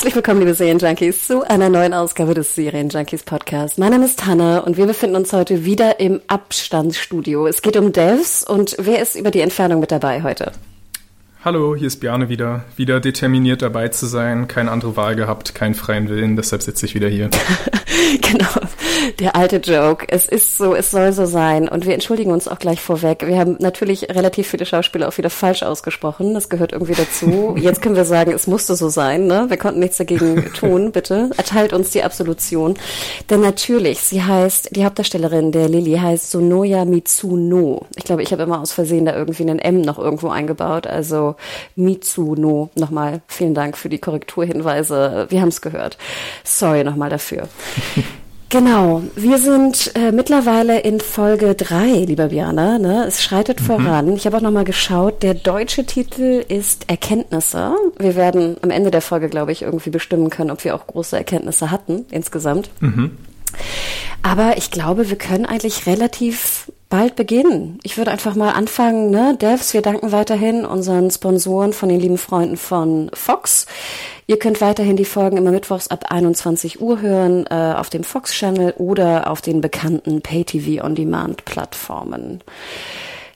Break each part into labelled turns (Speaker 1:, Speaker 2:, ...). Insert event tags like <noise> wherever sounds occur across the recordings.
Speaker 1: Herzlich willkommen, liebe Serienjunkies, zu einer neuen Ausgabe des Serienjunkies Podcast. Mein Name ist Hanna und wir befinden uns heute wieder im Abstandsstudio. Es geht um Devs und wer ist über die Entfernung mit dabei heute?
Speaker 2: Hallo, hier ist Bjarne wieder. Wieder determiniert dabei zu sein, keine andere Wahl gehabt, keinen freien Willen, deshalb sitze ich wieder hier. <laughs> <laughs>
Speaker 1: genau, der alte Joke. Es ist so, es soll so sein. Und wir entschuldigen uns auch gleich vorweg. Wir haben natürlich relativ viele Schauspieler auch wieder falsch ausgesprochen. Das gehört irgendwie dazu. <laughs> Jetzt können wir sagen, es musste so sein. Ne? Wir konnten nichts dagegen <laughs> tun, bitte. Erteilt uns die Absolution. Denn natürlich, sie heißt, die Hauptdarstellerin der Lilly heißt Sonoya Mitsuno. Ich glaube, ich habe immer aus Versehen da irgendwie einen M noch irgendwo eingebaut. Also Mitsuno. Nochmal vielen Dank für die Korrekturhinweise. Wir haben es gehört. Sorry nochmal dafür. <laughs> Genau, wir sind äh, mittlerweile in Folge drei, lieber Björn. Ne? Es schreitet mhm. voran. Ich habe auch nochmal geschaut, der deutsche Titel ist Erkenntnisse. Wir werden am Ende der Folge, glaube ich, irgendwie bestimmen können, ob wir auch große Erkenntnisse hatten insgesamt. Mhm. Aber ich glaube, wir können eigentlich relativ bald beginnen. Ich würde einfach mal anfangen, ne? Devs, wir danken weiterhin unseren Sponsoren von den lieben Freunden von Fox. Ihr könnt weiterhin die Folgen immer mittwochs ab 21 Uhr hören äh, auf dem Fox Channel oder auf den bekannten Pay-TV on Demand Plattformen.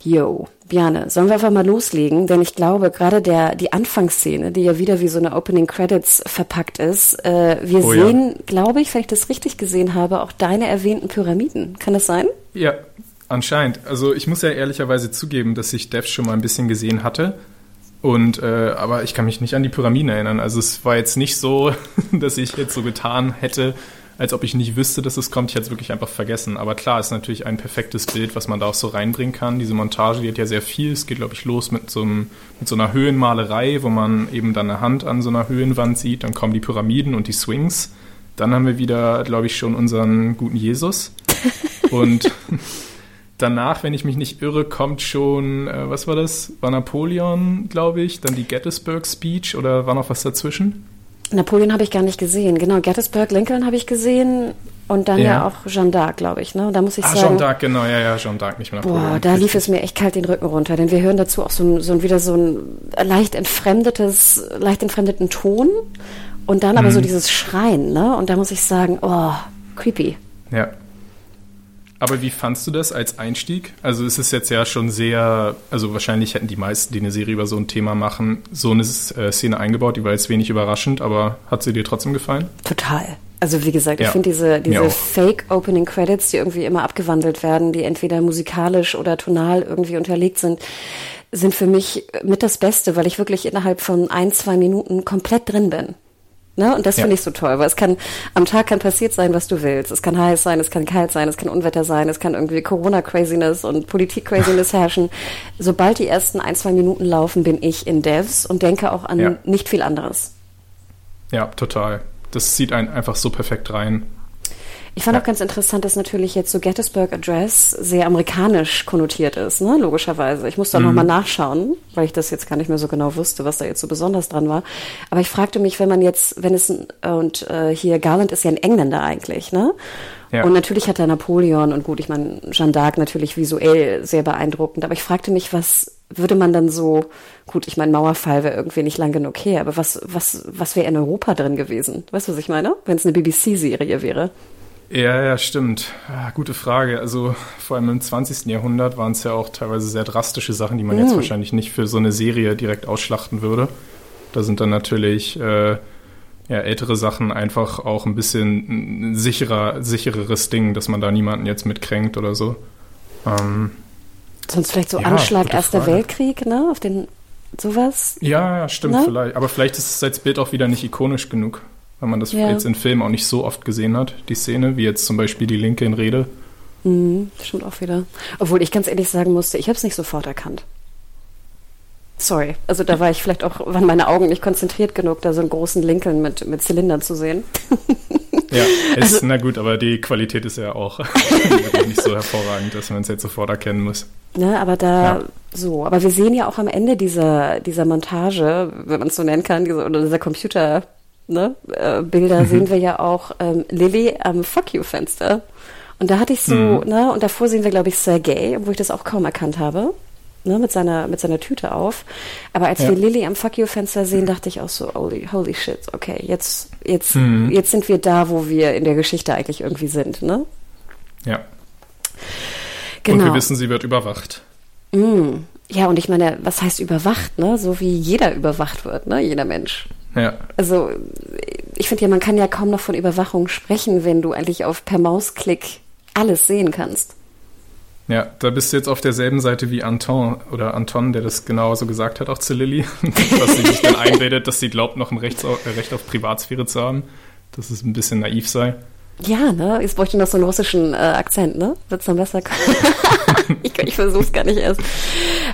Speaker 1: Yo, Bjane, sollen wir einfach mal loslegen? Denn ich glaube, gerade der, die Anfangsszene, die ja wieder wie so eine Opening Credits verpackt ist, äh, wir oh, sehen, ja. glaube ich, wenn ich das richtig gesehen habe, auch deine erwähnten Pyramiden. Kann das sein?
Speaker 2: Ja, anscheinend. Also ich muss ja ehrlicherweise zugeben, dass ich Dev schon mal ein bisschen gesehen hatte. Und äh, aber ich kann mich nicht an die Pyramiden erinnern. Also es war jetzt nicht so, <laughs> dass ich jetzt so getan hätte, als ob ich nicht wüsste, dass es kommt. Ich hätte es wirklich einfach vergessen. Aber klar, ist natürlich ein perfektes Bild, was man da auch so reinbringen kann. Diese Montage, die hat ja sehr viel. Es geht, glaube ich, los mit so, einem, mit so einer Höhenmalerei, wo man eben dann eine Hand an so einer Höhenwand sieht. Dann kommen die Pyramiden und die Swings. Dann haben wir wieder, glaube ich, schon unseren guten Jesus. <laughs> Und danach, wenn ich mich nicht irre, kommt schon, äh, was war das? War Napoleon, glaube ich, dann die Gettysburg Speech oder war noch was dazwischen?
Speaker 1: Napoleon habe ich gar nicht gesehen. Genau, Gettysburg, Lincoln habe ich gesehen und dann ja, ja auch Jeanne d'Arc, glaube ich. Ne? Da muss ich ah, sagen.
Speaker 2: Jeanne d'Arc, genau, ja, ja, Jeanne d'Arc, nicht mehr
Speaker 1: Napoleon. Boah, da lief es mir echt kalt den Rücken runter, denn wir hören dazu auch so, ein, so ein, wieder so ein leicht entfremdetes, leicht entfremdeten Ton und dann aber so mhm. dieses Schreien, ne? Und da muss ich sagen, oh, creepy.
Speaker 2: Ja. Aber wie fandst du das als Einstieg? Also es ist jetzt ja schon sehr, also wahrscheinlich hätten die meisten, die eine Serie über so ein Thema machen, so eine äh, Szene eingebaut, die war jetzt wenig überraschend, aber hat sie dir trotzdem gefallen?
Speaker 1: Total. Also wie gesagt, ich finde diese, diese Fake Opening Credits, die irgendwie immer abgewandelt werden, die entweder musikalisch oder tonal irgendwie unterlegt sind, sind für mich mit das Beste, weil ich wirklich innerhalb von ein, zwei Minuten komplett drin bin. Ne? Und das ja. finde ich so toll, weil es kann, am Tag kann passiert sein, was du willst. Es kann heiß sein, es kann kalt sein, es kann Unwetter sein, es kann irgendwie Corona-Craziness und Politik-Craziness <laughs> herrschen. Sobald die ersten ein, zwei Minuten laufen, bin ich in Devs und denke auch an ja. nicht viel anderes.
Speaker 2: Ja, total. Das zieht einen einfach so perfekt rein.
Speaker 1: Ich fand ja. auch ganz interessant, dass natürlich jetzt so Gettysburg Address sehr amerikanisch konnotiert ist, ne? logischerweise. Ich muss da mhm. nochmal nachschauen, weil ich das jetzt gar nicht mehr so genau wusste, was da jetzt so besonders dran war. Aber ich fragte mich, wenn man jetzt, wenn es, und äh, hier Garland ist ja ein Engländer eigentlich, ne? Ja. Und natürlich hat er Napoleon und gut, ich meine, Jeanne d'Arc natürlich visuell sehr beeindruckend, aber ich fragte mich, was würde man dann so, gut, ich meine, Mauerfall wäre irgendwie nicht lang genug her, aber was, was, was wäre in Europa drin gewesen? Weißt du, was ich meine? Wenn es eine BBC-Serie wäre.
Speaker 2: Ja, ja, stimmt. Ah, gute Frage. Also vor allem im 20. Jahrhundert waren es ja auch teilweise sehr drastische Sachen, die man mhm. jetzt wahrscheinlich nicht für so eine Serie direkt ausschlachten würde. Da sind dann natürlich äh, ja, ältere Sachen einfach auch ein bisschen ein sicherer, sichereres Ding, dass man da niemanden jetzt mitkränkt oder so. Ähm,
Speaker 1: Sonst vielleicht so ja, Anschlag Erster Frage. Weltkrieg, ne? Auf den sowas?
Speaker 2: Ja, ja, stimmt, ne? vielleicht. Aber vielleicht ist es als Bild auch wieder nicht ikonisch genug weil man das ja. jetzt in Filmen auch nicht so oft gesehen hat, die Szene, wie jetzt zum Beispiel die Linke in Rede.
Speaker 1: Mhm, stimmt auch wieder. Obwohl ich ganz ehrlich sagen musste, ich habe es nicht sofort erkannt. Sorry. Also da war ich vielleicht auch, waren meine Augen nicht konzentriert genug, da so einen großen Lincoln mit, mit Zylindern zu sehen.
Speaker 2: Ja, <laughs> ist, also, na gut, aber die Qualität ist ja auch <laughs> nicht so hervorragend, dass man es jetzt sofort erkennen muss.
Speaker 1: Ne, aber da ja. so, aber wir sehen ja auch am Ende dieser, dieser Montage, wenn man es so nennen kann, diese, oder dieser Computer, ne, äh, Bilder, mhm. sehen wir ja auch ähm, Lilly am Fuck You-Fenster. Und da hatte ich so, mhm. ne, und davor sehen wir, glaube ich, Sergei, wo ich das auch kaum erkannt habe ne, mit, seiner, mit seiner Tüte auf. Aber als ja. wir Lilly am Fuck You-Fenster sehen, dachte ich auch so, holy, holy shit, okay, jetzt, jetzt, mhm. jetzt sind wir da, wo wir in der Geschichte eigentlich irgendwie sind, ne?
Speaker 2: Ja. Genau. Und wir wissen, sie wird überwacht.
Speaker 1: Mm. Ja, und ich meine, was heißt überwacht, ne? So wie jeder überwacht wird, ne? Jeder Mensch.
Speaker 2: Ja.
Speaker 1: Also, ich finde ja, man kann ja kaum noch von Überwachung sprechen, wenn du eigentlich auf per Mausklick alles sehen kannst.
Speaker 2: Ja, da bist du jetzt auf derselben Seite wie Anton oder Anton, der das genauso gesagt hat, auch zu Lilly, <laughs> dass sie sich dann einredet, dass sie glaubt, noch ein Recht auf Privatsphäre zu haben, dass es ein bisschen naiv sei.
Speaker 1: Ja, ne? Jetzt bräuchte ich noch so einen russischen äh, Akzent, ne? Wird's dann besser? ich ich versuch's gar nicht erst.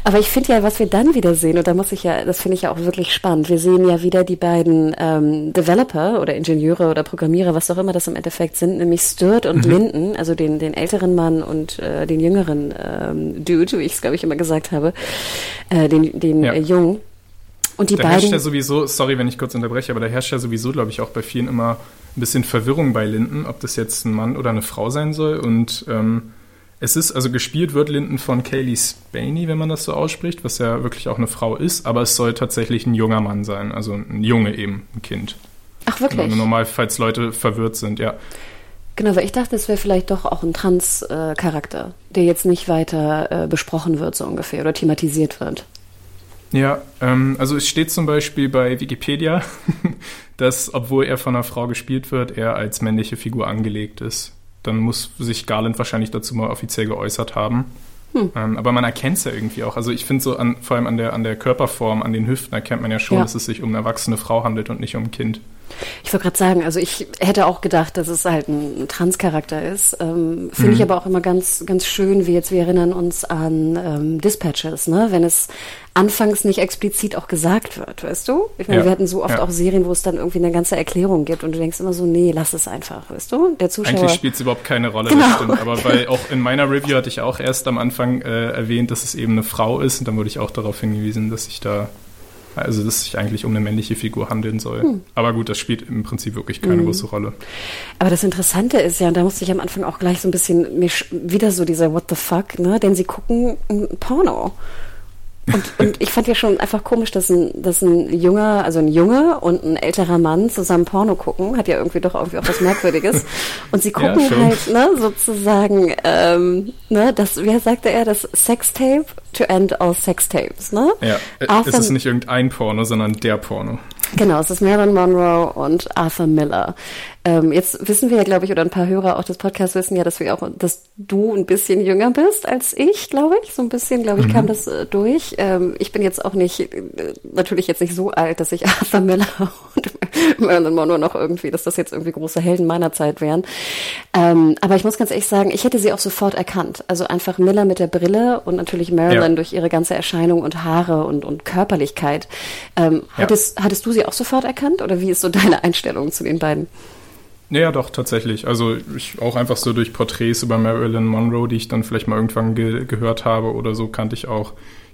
Speaker 1: Aber ich finde ja, was wir dann wieder sehen, und da muss ich ja, das finde ich ja auch wirklich spannend. Wir sehen ja wieder die beiden ähm, Developer oder Ingenieure oder Programmierer, was auch immer das im Endeffekt sind, nämlich Sturt und mhm. Linden, also den, den älteren Mann und äh, den jüngeren ähm, Dude, wie ich es, glaube ich, immer gesagt habe, äh, den, den ja. äh, Jungen. Und die
Speaker 2: da
Speaker 1: beiden.
Speaker 2: herrscht ja sowieso, sorry, wenn ich kurz unterbreche, aber da herrscht ja sowieso, glaube ich, auch bei vielen immer ein bisschen Verwirrung bei Linden, ob das jetzt ein Mann oder eine Frau sein soll. Und ähm, es ist, also gespielt wird Linden von Kaylee Spaney, wenn man das so ausspricht, was ja wirklich auch eine Frau ist, aber es soll tatsächlich ein junger Mann sein, also ein Junge eben, ein Kind.
Speaker 1: Ach, wirklich?
Speaker 2: Genau, normal, falls Leute verwirrt sind, ja.
Speaker 1: Genau, weil ich dachte, es wäre vielleicht doch auch ein Trans-Charakter, äh, der jetzt nicht weiter äh, besprochen wird, so ungefähr, oder thematisiert wird.
Speaker 2: Ja, ähm, also es steht zum Beispiel bei Wikipedia, <laughs> dass, obwohl er von einer Frau gespielt wird, er als männliche Figur angelegt ist. Dann muss sich Garland wahrscheinlich dazu mal offiziell geäußert haben. Hm. Ähm, aber man erkennt es ja irgendwie auch. Also ich finde so an, vor allem an der, an der Körperform, an den Hüften erkennt man ja schon, ja. dass es sich um eine erwachsene Frau handelt und nicht um ein Kind.
Speaker 1: Ich wollte gerade sagen, also ich hätte auch gedacht, dass es halt ein Trans-Charakter ist. Ähm, Finde mhm. ich aber auch immer ganz, ganz schön, wie jetzt wir erinnern uns an ähm, Dispatches, ne? Wenn es anfangs nicht explizit auch gesagt wird, weißt du? Ich meine, ja. wir hatten so oft ja. auch Serien, wo es dann irgendwie eine ganze Erklärung gibt und du denkst immer so, nee, lass es einfach, weißt du? Der Zuschauer.
Speaker 2: Eigentlich spielt es überhaupt keine Rolle, genau. das stimmt. Aber <laughs> weil auch in meiner Review hatte ich auch erst am Anfang äh, erwähnt, dass es eben eine Frau ist und dann wurde ich auch darauf hingewiesen, dass ich da also, dass es sich eigentlich um eine männliche Figur handeln soll. Hm. Aber gut, das spielt im Prinzip wirklich keine hm. große Rolle.
Speaker 1: Aber das Interessante ist ja, und da musste ich am Anfang auch gleich so ein bisschen wieder so dieser What the fuck, ne? Denn sie gucken Porno. Und, und ich fand ja schon einfach komisch, dass ein, dass ein junger, also ein Junge und ein älterer Mann zusammen Porno gucken, hat ja irgendwie doch irgendwie auch was Merkwürdiges. Und sie gucken ja, halt, ne, sozusagen, ähm, ne, das, wie sagte er, das Sextape to end all Sextapes, ne?
Speaker 2: Ja, Arthur, es ist nicht irgendein Porno, sondern der Porno.
Speaker 1: Genau, es ist Marilyn Monroe und Arthur Miller. Ähm, jetzt wissen wir ja, glaube ich, oder ein paar Hörer auch des Podcasts wissen ja, dass wir auch, dass du ein bisschen jünger bist als ich, glaube ich. So ein bisschen, glaube ich, mhm. kam das äh, durch. Ähm, ich bin jetzt auch nicht, äh, natürlich jetzt nicht so alt, dass ich Arthur Miller <laughs> und <laughs> Marilyn Monroe noch irgendwie, dass das jetzt irgendwie große Helden meiner Zeit wären. Ähm, aber ich muss ganz ehrlich sagen, ich hätte sie auch sofort erkannt. Also einfach Miller mit der Brille und natürlich Marilyn ja. durch ihre ganze Erscheinung und Haare und, und Körperlichkeit. Ähm, ja. hattest, hattest du sie auch sofort erkannt oder wie ist so deine Einstellung zu den beiden?
Speaker 2: Ja, doch, tatsächlich. Also ich auch einfach so durch Porträts über Marilyn Monroe, die ich dann vielleicht mal irgendwann ge gehört habe oder so, kannte ich auch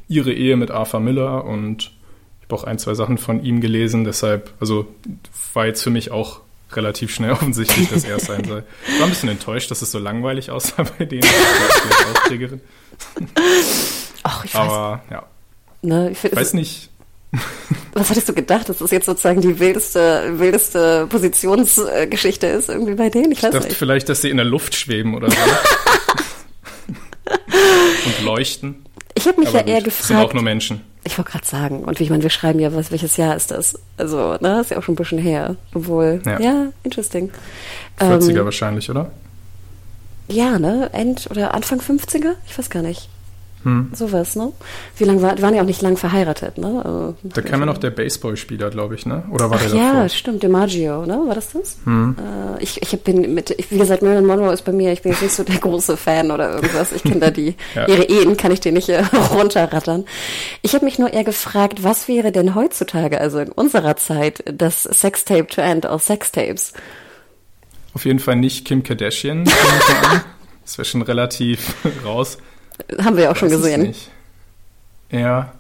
Speaker 2: ihre Ehe mit Arthur Miller und habe auch ein, zwei Sachen von ihm gelesen. Deshalb, also war jetzt für mich auch relativ schnell <laughs> offensichtlich, dass er es sein soll. Ich war ein bisschen enttäuscht, dass es so langweilig aussah bei denen.
Speaker 1: Ach, ich
Speaker 2: weiß. Aber ja.
Speaker 1: Ne, ich
Speaker 2: weiß nicht
Speaker 1: was hattest du gedacht, dass das jetzt sozusagen die wildeste, wildeste Positionsgeschichte ist irgendwie bei denen?
Speaker 2: Ich, ich dachte nicht. vielleicht, dass sie in der Luft schweben oder so. <laughs> und leuchten.
Speaker 1: Ich habe mich Aber ja gut, eher gefragt. Sind
Speaker 2: auch nur Menschen.
Speaker 1: Ich wollte gerade sagen, und wie ich meine, wir schreiben ja, was, welches Jahr ist das? Also, ne, ist ja auch schon ein bisschen her. Obwohl, ja, ja interesting.
Speaker 2: 40er ähm, wahrscheinlich, oder?
Speaker 1: Ja, ne? End- oder Anfang 50er? Ich weiß gar nicht. Hm. Sowas, ne? Wie lange war, waren ja auch nicht lang verheiratet, ne? Also,
Speaker 2: da kam ja noch der Baseballspieler, glaube ich, ne? Oder war Ach, der
Speaker 1: davor? Ja, stimmt, DiMaggio, ne? War das das? Hm. Äh, ich, ich bin mit, ich, wie gesagt, Marilyn Monroe ist bei mir, ich bin jetzt nicht so der große Fan oder irgendwas. Ich kenne da die, <laughs> ja. ihre Ehen kann ich dir nicht äh, <laughs> runterrattern. Ich habe mich nur eher gefragt, was wäre denn heutzutage, also in unserer Zeit, das Sextape to end all Sextapes?
Speaker 2: Auf jeden Fall nicht Kim Kardashian. <laughs> das wäre schon relativ raus.
Speaker 1: Haben wir ja auch schon gesehen.
Speaker 2: Ja.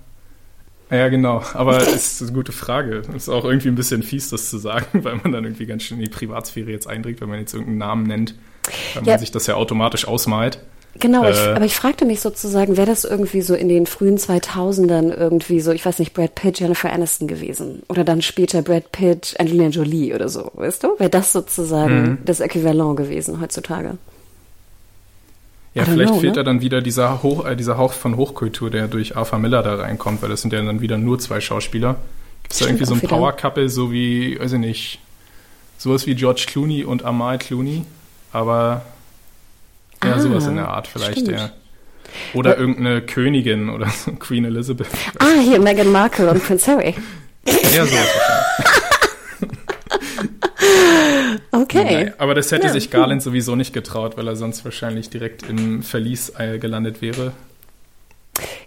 Speaker 2: Ja, genau. Aber <laughs> es ist eine gute Frage. Ist auch irgendwie ein bisschen fies, das zu sagen, <laughs> weil man dann irgendwie ganz schön in die Privatsphäre jetzt eindringt, wenn man jetzt irgendeinen Namen nennt, weil ja. man sich das ja automatisch ausmalt.
Speaker 1: Genau, äh, ich, aber ich fragte mich sozusagen, wäre das irgendwie so in den frühen 2000ern irgendwie so, ich weiß nicht, Brad Pitt, Jennifer Aniston gewesen oder dann später Brad Pitt, Angelina Jolie oder so, weißt du? Wäre das sozusagen mhm. das Äquivalent gewesen heutzutage?
Speaker 2: Ja, vielleicht know, fehlt ne? da dann wieder dieser, Hoch, äh, dieser Hauch von Hochkultur, der durch Arthur Miller da reinkommt, weil das sind ja dann wieder nur zwei Schauspieler. Gibt es da irgendwie so ein Power-Couple, so wie, weiß ich nicht, sowas wie George Clooney und Amal Clooney, aber ja, ah, sowas in der Art vielleicht, stimmt. ja. Oder ja. irgendeine Königin oder so, <laughs> Queen Elizabeth.
Speaker 1: Ah, hier Meghan Markle und Prince Harry.
Speaker 2: Ja, sowas wahrscheinlich.
Speaker 1: Okay.
Speaker 2: Nein, aber das hätte ja. sich Garland sowieso nicht getraut, weil er sonst wahrscheinlich direkt im Verlies äh, gelandet wäre.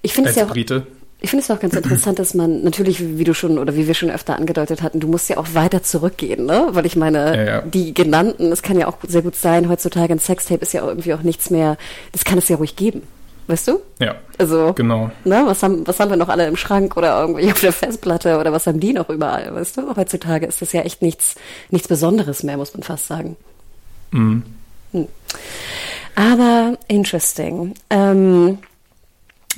Speaker 1: Ich finde es ja auch. Brite. Ich finde es auch ganz interessant, dass man natürlich, wie du schon oder wie wir schon öfter angedeutet hatten, du musst ja auch weiter zurückgehen, ne? Weil ich meine, ja, ja. die genannten, es kann ja auch sehr gut sein, heutzutage ein Sextape ist ja irgendwie auch nichts mehr, das kann es ja ruhig geben. Weißt du?
Speaker 2: Ja.
Speaker 1: Also,
Speaker 2: genau.
Speaker 1: Ne, was, haben, was haben wir noch alle im Schrank oder irgendwie auf der Festplatte oder was haben die noch überall? Weißt du? Heutzutage ist das ja echt nichts, nichts Besonderes mehr, muss man fast sagen. Mhm. Hm. Aber interesting. Ähm,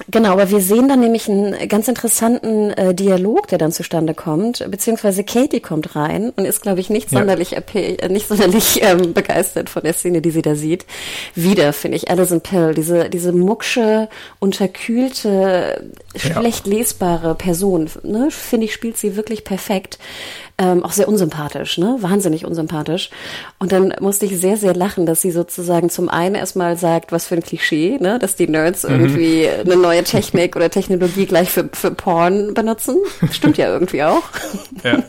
Speaker 1: Genau, aber wir sehen dann nämlich einen ganz interessanten äh, Dialog, der dann zustande kommt, beziehungsweise Katie kommt rein und ist, glaube ich, nicht sonderlich, äh, nicht sonderlich ähm, begeistert von der Szene, die sie da sieht. Wieder finde ich Alison Pill, diese diese mucksche, unterkühlte, schlecht lesbare Person, ne, finde ich, spielt sie wirklich perfekt ähm, auch sehr unsympathisch, ne? Wahnsinnig unsympathisch. Und dann musste ich sehr, sehr lachen, dass sie sozusagen zum einen erstmal sagt, was für ein Klischee, ne? Dass die Nerds mhm. irgendwie eine neue Technik oder Technologie gleich für, für Porn benutzen. Stimmt ja irgendwie auch. Ja.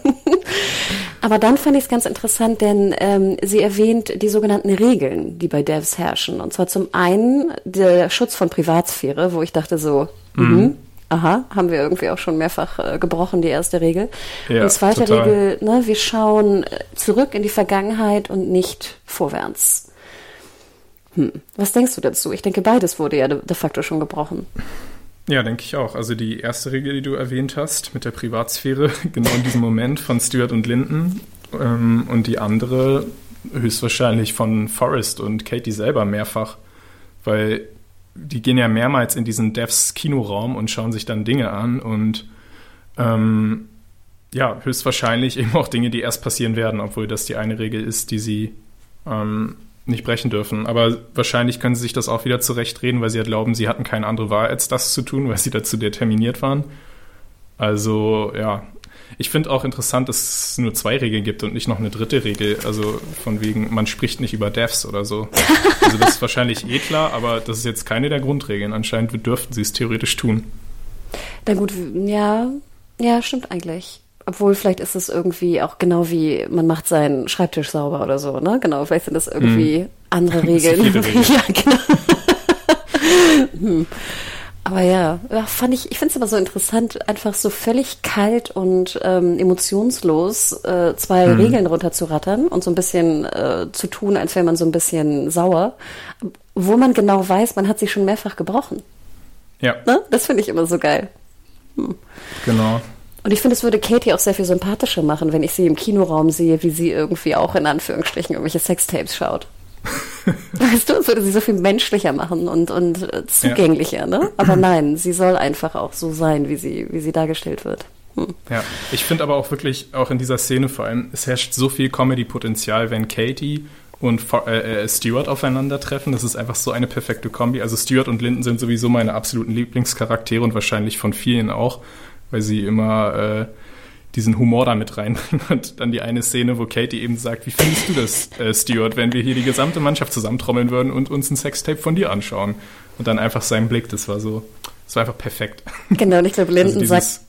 Speaker 1: <laughs> Aber dann fand ich es ganz interessant, denn ähm, sie erwähnt die sogenannten Regeln, die bei Devs herrschen. Und zwar zum einen der Schutz von Privatsphäre, wo ich dachte so, mhm. mhm aha, haben wir irgendwie auch schon mehrfach äh, gebrochen, die erste Regel. Ja, und zweite total. Regel, ne, wir schauen äh, zurück in die Vergangenheit und nicht vorwärts. Hm. Was denkst du dazu? Ich denke, beides wurde ja de, de facto schon gebrochen.
Speaker 2: Ja, denke ich auch. Also die erste Regel, die du erwähnt hast, mit der Privatsphäre, <laughs> genau in diesem Moment von Stuart und Linden. Ähm, und die andere höchstwahrscheinlich von Forrest und Katie selber mehrfach. Weil die gehen ja mehrmals in diesen Devs Kinoraum und schauen sich dann Dinge an und ähm, ja, höchstwahrscheinlich <laughs> eben auch Dinge, die erst passieren werden, obwohl das die eine Regel ist, die sie ähm, nicht brechen dürfen. Aber wahrscheinlich können sie sich das auch wieder zurechtreden, weil sie ja glauben, sie hatten keine andere Wahl, als das zu tun, weil sie dazu determiniert waren. Also ja, ich finde auch interessant, dass es nur zwei Regeln gibt und nicht noch eine dritte Regel. Also von wegen, man spricht nicht über Devs oder so. <laughs> Also das ist wahrscheinlich eh klar, aber das ist jetzt keine der Grundregeln. Anscheinend dürften sie es theoretisch tun.
Speaker 1: Na gut, ja, ja, stimmt eigentlich. Obwohl, vielleicht ist es irgendwie auch genau wie, man macht seinen Schreibtisch sauber oder so, ne? Genau, vielleicht sind das irgendwie hm. andere <laughs> Regeln. Regeln. <laughs> ja, genau. hm. Aber ja, ja fand ich, ich finde es aber so interessant, einfach so völlig kalt und ähm, emotionslos äh, zwei mhm. Regeln runterzurattern und so ein bisschen äh, zu tun, als wäre man so ein bisschen sauer, wo man genau weiß, man hat sich schon mehrfach gebrochen.
Speaker 2: Ja.
Speaker 1: Ne? Das finde ich immer so geil.
Speaker 2: Hm. Genau.
Speaker 1: Und ich finde, es würde Katie auch sehr viel sympathischer machen, wenn ich sie im Kinoraum sehe, wie sie irgendwie auch in Anführungsstrichen irgendwelche Sextapes schaut. Weißt du, es würde sie so viel menschlicher machen und, und äh, zugänglicher, ja. ne? Aber <clears throat> nein, sie soll einfach auch so sein, wie sie, wie sie dargestellt wird. Hm.
Speaker 2: Ja, ich finde aber auch wirklich, auch in dieser Szene vor allem, es herrscht so viel Comedy-Potenzial, wenn Katie und äh, äh, Stuart aufeinandertreffen. Das ist einfach so eine perfekte Kombi. Also Stuart und Linden sind sowieso meine absoluten Lieblingscharaktere und wahrscheinlich von vielen auch, weil sie immer äh, diesen Humor da mit reinbringen. Und dann die eine Szene, wo Katie eben sagt, wie findest du das, äh, Stuart, wenn wir hier die gesamte Mannschaft zusammentrommeln würden und uns ein Sextape von dir anschauen? Und dann einfach sein Blick, das war so, Es war einfach perfekt.
Speaker 1: Genau, und ich glaube, <laughs> Linden also sagt,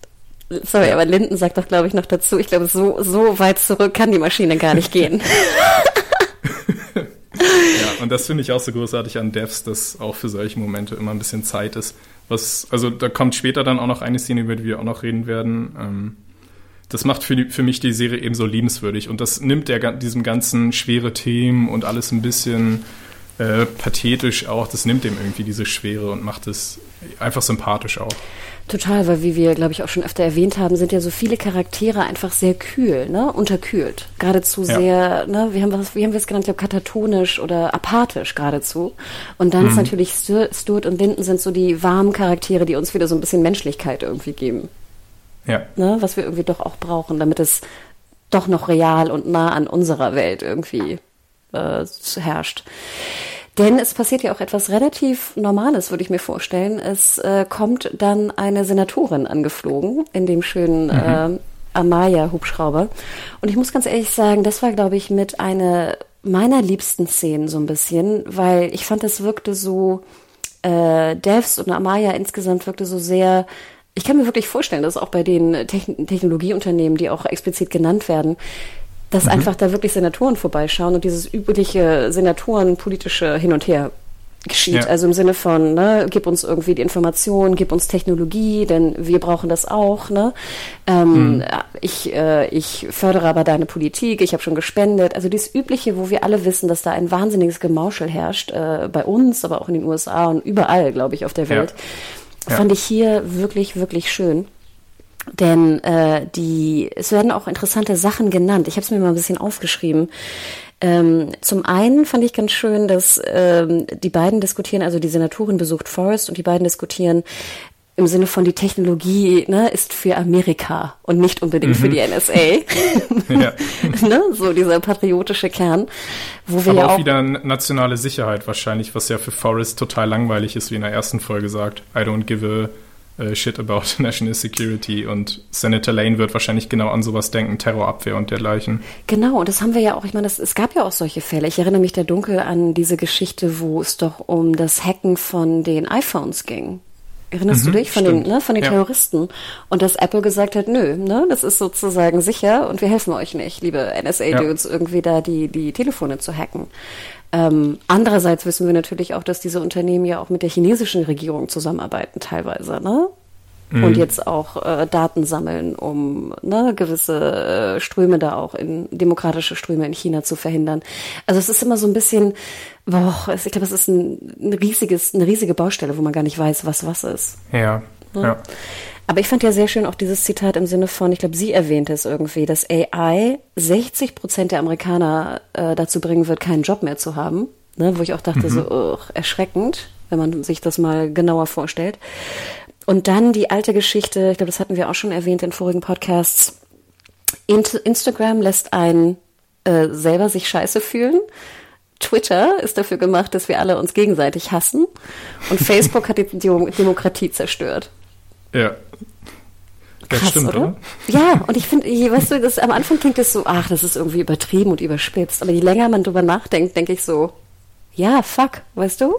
Speaker 1: sorry, ja. aber Linden sagt doch, glaube ich, noch dazu, ich glaube, so, so weit zurück kann die Maschine gar nicht gehen. <laughs>
Speaker 2: ja, und das finde ich auch so großartig an Devs, dass auch für solche Momente immer ein bisschen Zeit ist. Was, also da kommt später dann auch noch eine Szene, über die wir auch noch reden werden. Ähm, das macht für, die, für mich die Serie eben so liebenswürdig und das nimmt der, diesem ganzen schwere Themen und alles ein bisschen äh, pathetisch auch, das nimmt dem irgendwie diese Schwere und macht es einfach sympathisch auch.
Speaker 1: Total, weil wie wir, glaube ich, auch schon öfter erwähnt haben, sind ja so viele Charaktere einfach sehr kühl, ne? Unterkühlt. Geradezu ja. sehr, ne? Wie haben wir wie haben wir es genannt? Ich glaube, katatonisch oder apathisch geradezu. Und dann mhm. ist natürlich Stuart und Linden sind so die warmen Charaktere, die uns wieder so ein bisschen Menschlichkeit irgendwie geben.
Speaker 2: Ja.
Speaker 1: Ne? Was wir irgendwie doch auch brauchen, damit es doch noch real und nah an unserer Welt irgendwie äh, herrscht. Denn es passiert ja auch etwas relativ Normales, würde ich mir vorstellen. Es äh, kommt dann eine Senatorin angeflogen in dem schönen mhm. äh, Amaya-Hubschrauber. Und ich muss ganz ehrlich sagen, das war, glaube ich, mit einer meiner liebsten Szenen so ein bisschen, weil ich fand, das wirkte so, äh, Devs und Amaya insgesamt wirkte so sehr ich kann mir wirklich vorstellen, dass auch bei den Technologieunternehmen, die auch explizit genannt werden, dass mhm. einfach da wirklich Senatoren vorbeischauen und dieses übliche Senatoren-politische Hin und Her geschieht. Ja. Also im Sinne von, ne, gib uns irgendwie die Information, gib uns Technologie, denn wir brauchen das auch. Ne? Ähm, mhm. ich, äh, ich fördere aber deine Politik, ich habe schon gespendet. Also dieses Übliche, wo wir alle wissen, dass da ein wahnsinniges Gemauschel herrscht, äh, bei uns, aber auch in den USA und überall, glaube ich, auf der Welt, ja. Fand ich hier wirklich, wirklich schön. Denn äh, die, es werden auch interessante Sachen genannt. Ich habe es mir mal ein bisschen aufgeschrieben. Ähm, zum einen fand ich ganz schön, dass ähm, die beiden diskutieren, also die Senatorin besucht Forrest und die beiden diskutieren im Sinne von die Technologie ne, ist für Amerika und nicht unbedingt mhm. für die NSA. <laughs> <laughs> ja. ne, so dieser patriotische Kern, wo wir
Speaker 2: Aber
Speaker 1: ja
Speaker 2: auch, auch wieder nationale Sicherheit wahrscheinlich, was ja für Forrest total langweilig ist, wie in der ersten Folge sagt. I don't give a shit about <laughs> national security und Senator Lane wird wahrscheinlich genau an sowas denken, Terrorabwehr und dergleichen.
Speaker 1: Genau, und das haben wir ja auch, ich meine, das, es gab ja auch solche Fälle. Ich erinnere mich da dunkel an diese Geschichte, wo es doch um das Hacken von den iPhones ging. Erinnerst mhm, du dich von stimmt. den, ne, von den ja. Terroristen? Und dass Apple gesagt hat, nö, ne, das ist sozusagen sicher und wir helfen euch nicht, liebe NSA-Dudes, ja. irgendwie da die, die Telefone zu hacken. Ähm, andererseits wissen wir natürlich auch, dass diese Unternehmen ja auch mit der chinesischen Regierung zusammenarbeiten teilweise, ne? Mhm. Und jetzt auch äh, Daten sammeln, um ne, gewisse äh, Ströme da auch in demokratische Ströme in China zu verhindern. Also es ist immer so ein bisschen, boah, ich glaube, es ist ein, ein riesiges, eine riesige Baustelle, wo man gar nicht weiß, was was ist.
Speaker 2: Ja. Ne? ja.
Speaker 1: Aber ich fand ja sehr schön auch dieses Zitat im Sinne von, ich glaube, sie erwähnte es irgendwie, dass AI 60 Prozent der Amerikaner äh, dazu bringen wird, keinen Job mehr zu haben. Ne, wo ich auch dachte, mhm. so ugh, erschreckend, wenn man sich das mal genauer vorstellt. Und dann die alte Geschichte, ich glaube, das hatten wir auch schon erwähnt in vorigen Podcasts. Instagram lässt einen äh, selber sich scheiße fühlen. Twitter ist dafür gemacht, dass wir alle uns gegenseitig hassen. Und <laughs> Facebook hat die Demokratie zerstört.
Speaker 2: Ja. Das Krass, stimmt, oder? oder?
Speaker 1: Ja, und ich finde, weißt du, das, am Anfang klingt das so, ach, das ist irgendwie übertrieben und überspitzt. Aber je länger man drüber nachdenkt, denke ich so, ja, fuck, weißt du?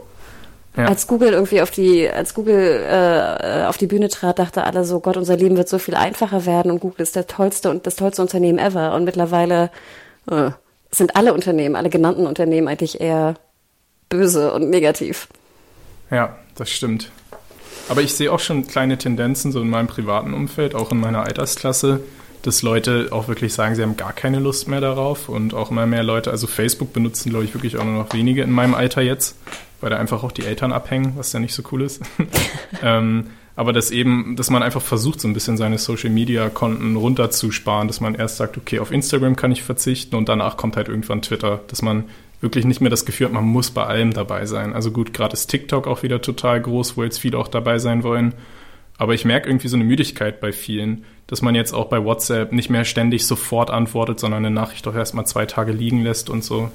Speaker 1: Ja. Als Google irgendwie auf die, als Google äh, auf die Bühne trat, dachte alle so, Gott, unser Leben wird so viel einfacher werden und Google ist der tollste und das tollste Unternehmen ever. Und mittlerweile äh, sind alle Unternehmen, alle genannten Unternehmen eigentlich eher böse und negativ.
Speaker 2: Ja, das stimmt. Aber ich sehe auch schon kleine Tendenzen so in meinem privaten Umfeld, auch in meiner Altersklasse, dass Leute auch wirklich sagen, sie haben gar keine Lust mehr darauf und auch immer mehr Leute, also Facebook benutzen, glaube ich, wirklich auch nur noch wenige in meinem Alter jetzt, weil da einfach auch die Eltern abhängen, was ja nicht so cool ist. <laughs> ähm, aber dass eben, dass man einfach versucht, so ein bisschen seine Social Media Konten runterzusparen, dass man erst sagt, okay, auf Instagram kann ich verzichten und danach kommt halt irgendwann Twitter, dass man wirklich nicht mehr das Gefühl hat, man muss bei allem dabei sein. Also gut, gerade ist TikTok auch wieder total groß, wo jetzt viele auch dabei sein wollen. Aber ich merke irgendwie so eine Müdigkeit bei vielen, dass man jetzt auch bei WhatsApp nicht mehr ständig sofort antwortet, sondern eine Nachricht doch erstmal zwei Tage liegen lässt und so.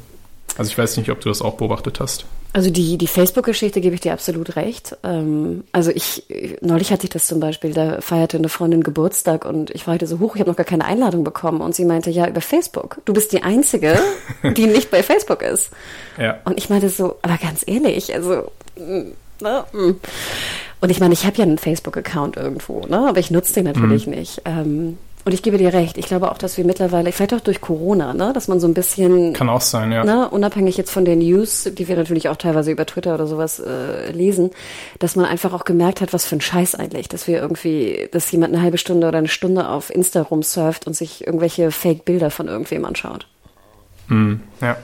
Speaker 2: Also ich weiß nicht, ob du das auch beobachtet hast.
Speaker 1: Also die, die Facebook-Geschichte gebe ich dir absolut recht. Ähm, also ich, neulich hatte ich das zum Beispiel, da feierte eine Freundin Geburtstag und ich fragte so hoch, ich habe noch gar keine Einladung bekommen und sie meinte, ja, über Facebook. Du bist die Einzige, <laughs> die nicht bei Facebook ist.
Speaker 2: Ja.
Speaker 1: Und ich meinte so, aber ganz ehrlich, also, ne? Mm. Und ich meine, ich habe ja einen Facebook-Account irgendwo, ne? aber ich nutze den natürlich mhm. nicht. Ähm, und ich gebe dir recht, ich glaube auch, dass wir mittlerweile, vielleicht auch durch Corona, ne, dass man so ein bisschen.
Speaker 2: Kann auch sein, ja.
Speaker 1: Ne, unabhängig jetzt von den News, die wir natürlich auch teilweise über Twitter oder sowas äh, lesen, dass man einfach auch gemerkt hat, was für ein Scheiß eigentlich, dass wir irgendwie, dass jemand eine halbe Stunde oder eine Stunde auf Insta rumsurft und sich irgendwelche Fake-Bilder von irgendwem anschaut.
Speaker 2: Mhm, ja.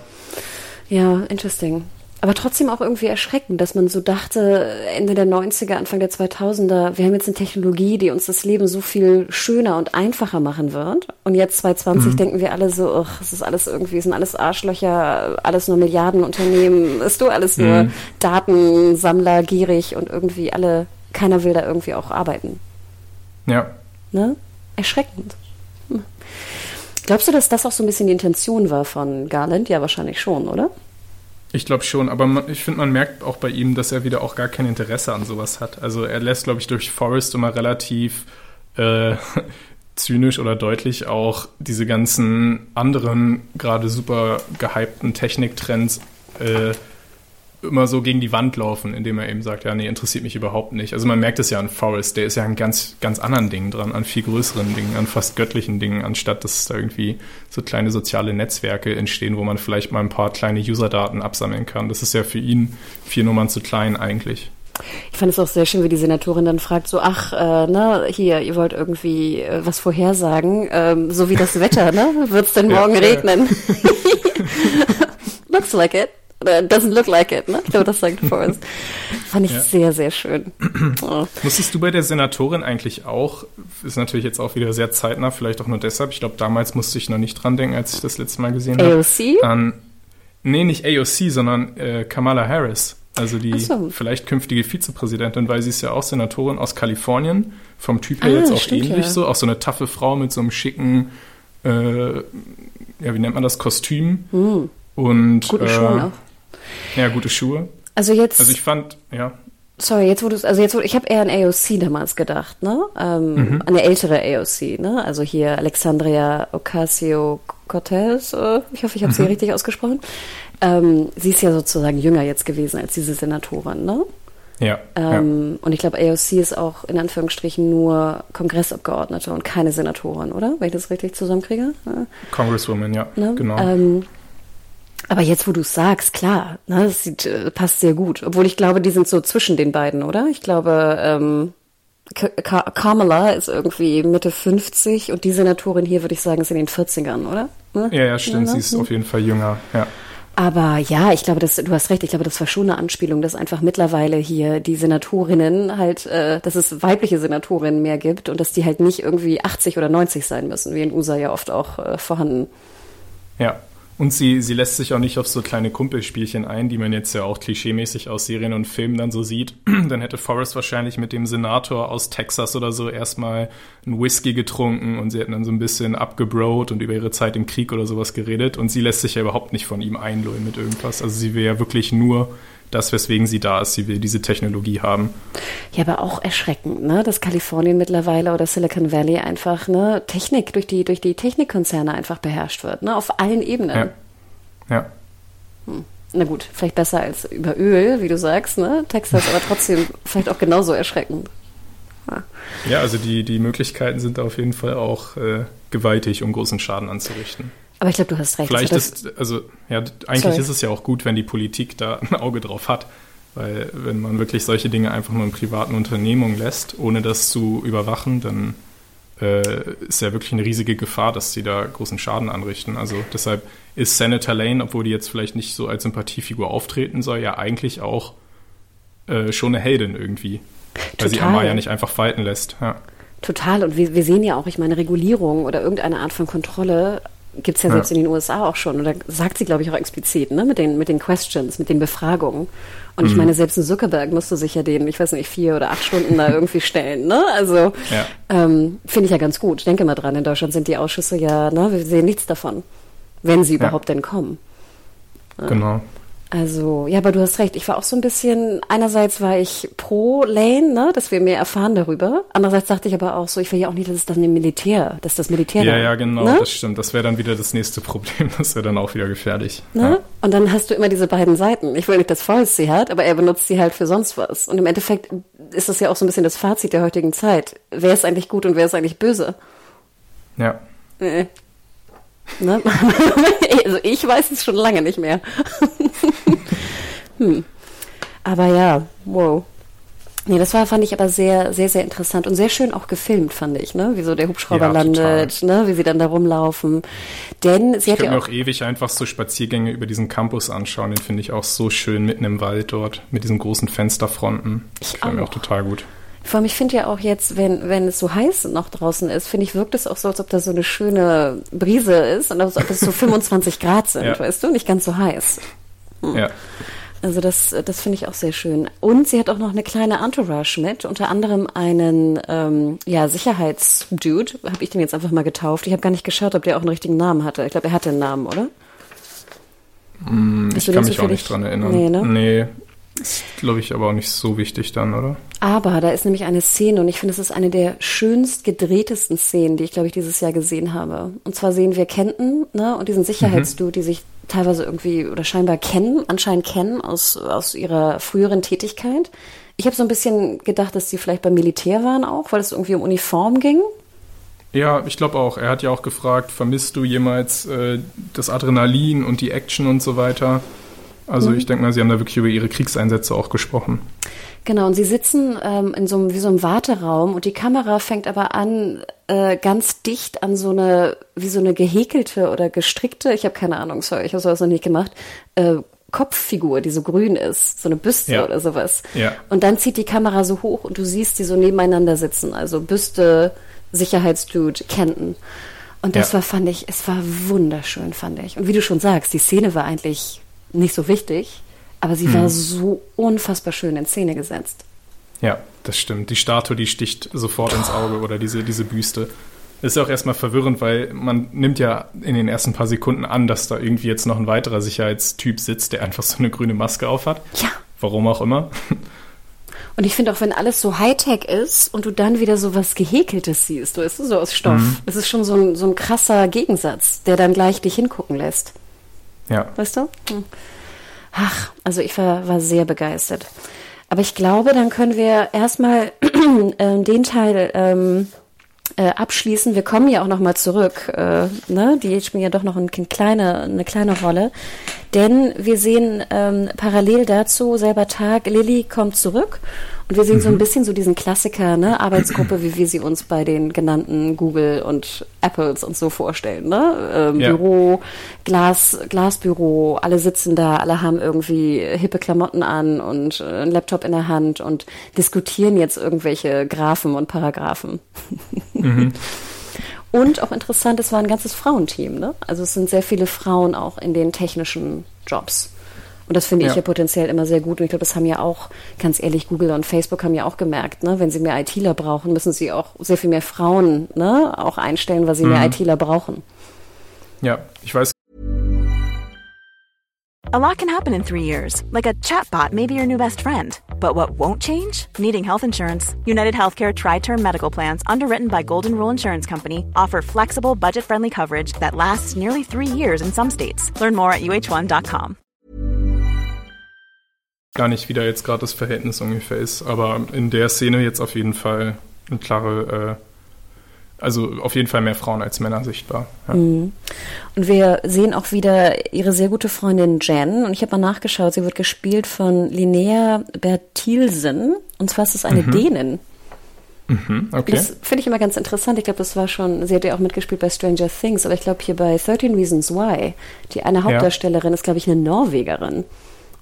Speaker 1: Ja, interesting aber trotzdem auch irgendwie erschreckend, dass man so dachte, Ende der 90er, Anfang der 2000er, wir haben jetzt eine Technologie, die uns das Leben so viel schöner und einfacher machen wird. Und jetzt 2020 mhm. denken wir alle so, ach, es ist alles irgendwie, es sind alles Arschlöcher, alles nur Milliardenunternehmen, ist du alles nur mhm. Datensammler, gierig und irgendwie alle, keiner will da irgendwie auch arbeiten.
Speaker 2: Ja.
Speaker 1: Ne? Erschreckend. Hm. Glaubst du, dass das auch so ein bisschen die Intention war von Garland? Ja, wahrscheinlich schon, oder?
Speaker 2: Ich glaube schon, aber man, ich finde, man merkt auch bei ihm, dass er wieder auch gar kein Interesse an sowas hat. Also er lässt, glaube ich, durch Forrest immer relativ äh, <laughs> zynisch oder deutlich auch diese ganzen anderen, gerade super gehypten Techniktrends äh, immer so gegen die Wand laufen, indem er eben sagt, ja, nee, interessiert mich überhaupt nicht. Also man merkt es ja an Forrest, der ist ja an ganz, ganz anderen Dingen dran, an viel größeren Dingen, an fast göttlichen Dingen, anstatt dass da irgendwie so kleine soziale Netzwerke entstehen, wo man vielleicht mal ein paar kleine User-Daten absammeln kann. Das ist ja für ihn vier Nummern zu klein eigentlich.
Speaker 1: Ich fand es auch sehr schön, wie die Senatorin dann fragt, so, ach, äh, ne, hier, ihr wollt irgendwie äh, was vorhersagen, ähm, so wie das Wetter, ne? Wird es denn morgen ja, regnen? <laughs> <laughs> Looks like it. Oder doesn't look like it, ne? Ich glaube, das sagt Forrest. <laughs> Fand ich ja. sehr, sehr schön. <clears throat>
Speaker 2: Oh. Musstest du bei der Senatorin eigentlich auch, ist natürlich jetzt auch wieder sehr zeitnah, vielleicht auch nur deshalb, ich glaube, damals musste ich noch nicht dran denken, als ich das letzte Mal gesehen habe.
Speaker 1: AOC?
Speaker 2: An, nee, nicht AOC, sondern äh, Kamala Harris. Also die so. vielleicht künftige Vizepräsidentin, weil sie ist ja auch Senatorin aus Kalifornien, vom Typ her ah, jetzt auch ähnlich ja. so, auch so eine taffe Frau mit so einem schicken, äh, ja, wie nennt man das, Kostüm.
Speaker 1: Hm.
Speaker 2: Und
Speaker 1: Gute Schuhe äh, auch.
Speaker 2: Ja, gute Schuhe.
Speaker 1: Also jetzt.
Speaker 2: Also ich fand, ja.
Speaker 1: Sorry, jetzt wurde es, also jetzt wurde, ich habe eher an AOC damals gedacht, ne? Ähm, mhm. Eine ältere AOC, ne? Also hier Alexandria Ocasio-Cortez, äh, ich hoffe, ich habe sie mhm. richtig ausgesprochen. Ähm, sie ist ja sozusagen jünger jetzt gewesen als diese Senatorin, ne?
Speaker 2: Ja,
Speaker 1: ähm, ja. Und ich glaube, AOC ist auch in Anführungsstrichen nur Kongressabgeordnete und keine Senatorin, oder? Wenn ich das richtig zusammenkriege?
Speaker 2: Congresswoman, ja,
Speaker 1: ne?
Speaker 2: genau.
Speaker 1: Ähm, aber jetzt, wo du es sagst, klar, ne, das sieht, äh, passt sehr gut. Obwohl ich glaube, die sind so zwischen den beiden, oder? Ich glaube, ähm, Ka Kamala ist irgendwie Mitte 50 und die Senatorin hier, würde ich sagen, ist in den 40ern, oder?
Speaker 2: Ne? Ja, ja, stimmt. Ja, sie ist hm. auf jeden Fall jünger, ja.
Speaker 1: Aber ja, ich glaube, das, du hast recht, ich glaube, das war schon eine Anspielung, dass einfach mittlerweile hier die Senatorinnen halt, äh, dass es weibliche Senatorinnen mehr gibt und dass die halt nicht irgendwie 80 oder 90 sein müssen, wie in USA ja oft auch äh, vorhanden.
Speaker 2: Ja, und sie, sie lässt sich auch nicht auf so kleine Kumpelspielchen ein, die man jetzt ja auch klischeemäßig aus Serien und Filmen dann so sieht. <clears throat> dann hätte Forrest wahrscheinlich mit dem Senator aus Texas oder so erstmal einen Whisky getrunken und sie hätten dann so ein bisschen abgebrot und über ihre Zeit im Krieg oder sowas geredet. Und sie lässt sich ja überhaupt nicht von ihm einlullen mit irgendwas. Also sie will ja wirklich nur das, weswegen sie da ist. Sie will diese Technologie haben.
Speaker 1: Ja, aber auch erschreckend, ne? dass Kalifornien mittlerweile oder Silicon Valley einfach ne, Technik durch die, durch die Technikkonzerne einfach beherrscht wird, ne? auf allen Ebenen.
Speaker 2: Ja. ja.
Speaker 1: Hm. Na gut, vielleicht besser als über Öl, wie du sagst, ne? Texas, aber trotzdem vielleicht auch genauso erschreckend.
Speaker 2: Ja, ja also die, die Möglichkeiten sind da auf jeden Fall auch äh, gewaltig, um großen Schaden anzurichten.
Speaker 1: Aber ich glaube, du hast recht.
Speaker 2: Vielleicht ist, also, ja, eigentlich Sorry. ist es ja auch gut, wenn die Politik da ein Auge drauf hat. Weil wenn man wirklich solche Dinge einfach nur in privaten Unternehmungen lässt, ohne das zu überwachen, dann äh, ist ja wirklich eine riesige Gefahr, dass sie da großen Schaden anrichten. Also deshalb ist Senator Lane, obwohl die jetzt vielleicht nicht so als Sympathiefigur auftreten soll, ja eigentlich auch äh, schon eine Heldin irgendwie. Weil Total. sie Amaya nicht einfach falten lässt. Ja.
Speaker 1: Total. Und wir, wir sehen ja auch, ich meine, Regulierung oder irgendeine Art von Kontrolle gibt es ja, ja, selbst in den USA auch schon. Oder sagt sie, glaube ich, auch explizit, ne? Mit den, mit den Questions, mit den Befragungen. Und mhm. ich meine, selbst ein Zuckerberg musste sich ja den, ich weiß nicht, vier oder acht Stunden da irgendwie stellen. Ne? Also ja. ähm, finde ich ja ganz gut. Ich denke mal dran, in Deutschland sind die Ausschüsse ja, ne, wir sehen nichts davon, wenn sie überhaupt denn kommen.
Speaker 2: Genau.
Speaker 1: Also, ja, aber du hast recht. Ich war auch so ein bisschen, einerseits war ich pro Lane, ne, dass wir mehr erfahren darüber. Andererseits dachte ich aber auch so, ich will ja auch nicht, dass es dann im Militär, dass das Militär
Speaker 2: Ja,
Speaker 1: dann,
Speaker 2: ja, genau,
Speaker 1: ne?
Speaker 2: das stimmt. Das wäre dann wieder das nächste Problem. <laughs> Das wäre dann auch wieder gefährlich.
Speaker 1: Ne?
Speaker 2: Ja.
Speaker 1: Und dann hast du immer diese beiden Seiten. Ich will nicht, dass Forrest sie hat, aber er benutzt sie halt für sonst was. Und im Endeffekt ist das ja auch so ein bisschen das Fazit der heutigen Zeit. Wer ist eigentlich gut und wer ist eigentlich böse?
Speaker 2: ja.
Speaker 1: Ne? <laughs> also ich weiß es schon lange nicht mehr. <laughs> hm. Aber ja, wow. Nee, das war, fand ich aber sehr, sehr, sehr interessant und sehr schön auch gefilmt, fand ich, ne? Wie so der Hubschrauber
Speaker 2: Ja,
Speaker 1: landet, ne? Wie sie dann da rumlaufen. Denn sie
Speaker 2: Ich
Speaker 1: hat ja
Speaker 2: mir
Speaker 1: auch,
Speaker 2: auch ewig einfach so Spaziergänge über diesen Campus anschauen. Den finde ich auch so schön mitten im Wald dort mit diesen großen Fensterfronten.
Speaker 1: Ich
Speaker 2: Gefällt mir
Speaker 1: auch.
Speaker 2: auch total gut.
Speaker 1: Vor allem, ich finde ja auch jetzt, wenn, wenn es so heiß noch draußen ist, finde ich, wirkt es auch so, als ob da so eine schöne Brise ist und als ob es so <laughs> 25 Grad sind,
Speaker 2: Ja.
Speaker 1: weißt du? Nicht ganz so heiß. Hm.
Speaker 2: Ja.
Speaker 1: Also das, das finde ich auch sehr schön. Und sie hat auch noch eine kleine Entourage mit, unter anderem einen ähm, ja, Sicherheitsdude, habe ich den jetzt einfach mal getauft. Ich habe gar nicht geschaut, ob der auch einen richtigen Namen hatte. Ich glaube, er hatte einen Namen, oder?
Speaker 2: Ich
Speaker 1: du
Speaker 2: kann mich auch nicht dran erinnern.
Speaker 1: Nee, ne?
Speaker 2: Nee. Ist, glaube ich, aber auch nicht so wichtig dann, oder?
Speaker 1: Aber da ist nämlich eine Szene und ich finde, es ist eine der schönst gedrehtesten Szenen, die ich, glaube ich, dieses Jahr gesehen habe. Und zwar sehen wir Kenton ne, und diesen Sicherheitsdude, die sich teilweise irgendwie oder scheinbar kennen, anscheinend kennen aus, aus ihrer früheren Tätigkeit. Ich habe so ein bisschen gedacht, dass sie vielleicht beim Militär waren auch, weil es irgendwie um Uniform ging.
Speaker 2: Ja, ich glaube auch. Er hat ja auch gefragt, vermisst du jemals äh, das Adrenalin und die Action und so weiter? Also
Speaker 1: Mhm.
Speaker 2: ich denke mal, sie haben da wirklich über ihre Kriegseinsätze auch gesprochen.
Speaker 1: Genau, und sie sitzen ähm, in so einem, wie so einem Warteraum und die Kamera fängt aber an, äh, ganz dicht an so eine, wie so eine gehäkelte oder gestrickte, ich habe keine Ahnung, sorry, ich habe sowas noch nicht gemacht, äh, Kopffigur, die so grün ist, so eine Büste
Speaker 2: Ja.
Speaker 1: oder sowas.
Speaker 2: Ja.
Speaker 1: Und dann zieht die Kamera so hoch und du siehst die so nebeneinander sitzen, also Büste, Sicherheitsdude, Kenton. Und das
Speaker 2: Ja.
Speaker 1: war, fand ich, es war wunderschön, fand ich. Und wie du schon sagst, die Szene war eigentlich nicht so wichtig, aber sie
Speaker 2: Mhm.
Speaker 1: war so unfassbar schön in Szene gesetzt.
Speaker 2: Ja, das stimmt. Die Statue, die sticht sofort ins Auge oder diese, diese Büste. Ist ja auch erstmal verwirrend, weil man nimmt ja in den ersten paar Sekunden an, dass da irgendwie jetzt noch ein weiterer Sicherheitstyp sitzt, der einfach so eine grüne Maske aufhat.
Speaker 1: Ja.
Speaker 2: Warum auch immer.
Speaker 1: Und ich finde auch, wenn alles so Hightech ist und du dann wieder so was Gehäkeltes siehst, weißt du, so aus Stoff,
Speaker 2: Mhm.
Speaker 1: das ist schon so ein, so ein krasser Gegensatz, der dann gleich dich hingucken lässt.
Speaker 2: Ja.
Speaker 1: Weißt du? Hm. Ach, also ich war, war sehr begeistert. Aber ich glaube, dann können wir erstmal <clears throat> ähm, den Teil ähm, äh, abschließen. Wir kommen ja auch noch mal zurück. Äh, ne? Die spielen ja doch noch ein, ein kleine, eine kleine Rolle. Denn wir sehen ähm, parallel dazu, selber Tag, Lilly kommt zurück und wir sehen so ein bisschen so diesen Klassiker, ne, <clears throat> Arbeitsgruppe, wie wir sie uns bei den genannten Google und Apples und so vorstellen, ne? Ähm,
Speaker 2: Ja.
Speaker 1: Büro, Glas, Glasbüro, alle sitzen da, alle haben irgendwie hippe Klamotten an und äh, einen Laptop in der Hand und diskutieren jetzt irgendwelche Graphen und Paragraphen. <laughs> Und auch interessant, es war ein ganzes Frauenteam, ne? Also es sind sehr viele Frauen auch in den technischen Jobs. Und das finde ich
Speaker 2: Ja.
Speaker 1: ja potenziell immer sehr gut. Und ich glaube, das haben ja auch, ganz ehrlich, Google und Facebook haben ja auch gemerkt, ne? Wenn sie mehr ITler brauchen, müssen sie auch sehr viel mehr Frauen, ne? Auch einstellen, weil sie mehr ITler brauchen.
Speaker 2: Ja, ich weiß
Speaker 3: A lot can happen in three years, like a chatbot may be your new best friend. But what won't change? Needing health insurance. United Healthcare Tri Term Medical Plans, underwritten by Golden Rule Insurance Company, offer flexible, budget friendly coverage that lasts nearly three years in some states. Learn more at uh1.com.
Speaker 2: gar nicht, wie da jetzt gerade das Verhältnis ungefähr ist, aber in der Szene jetzt auf jeden Fall eine klare, äh, also auf jeden Fall mehr Frauen als Männer sichtbar. Ja.
Speaker 1: Und wir sehen auch wieder ihre sehr gute Freundin Jen. Und ich habe mal nachgeschaut, sie wird gespielt von Linnea Bertilsen. Und zwar ist es eine Dänin.
Speaker 2: Hm, okay.
Speaker 1: Das finde ich immer ganz interessant. Ich glaube, das war schon, sie hat ja auch mitgespielt bei Stranger Things, aber ich glaube hier bei 13 Reasons Why, die eine Hauptdarstellerin ist, glaube ich, eine Norwegerin.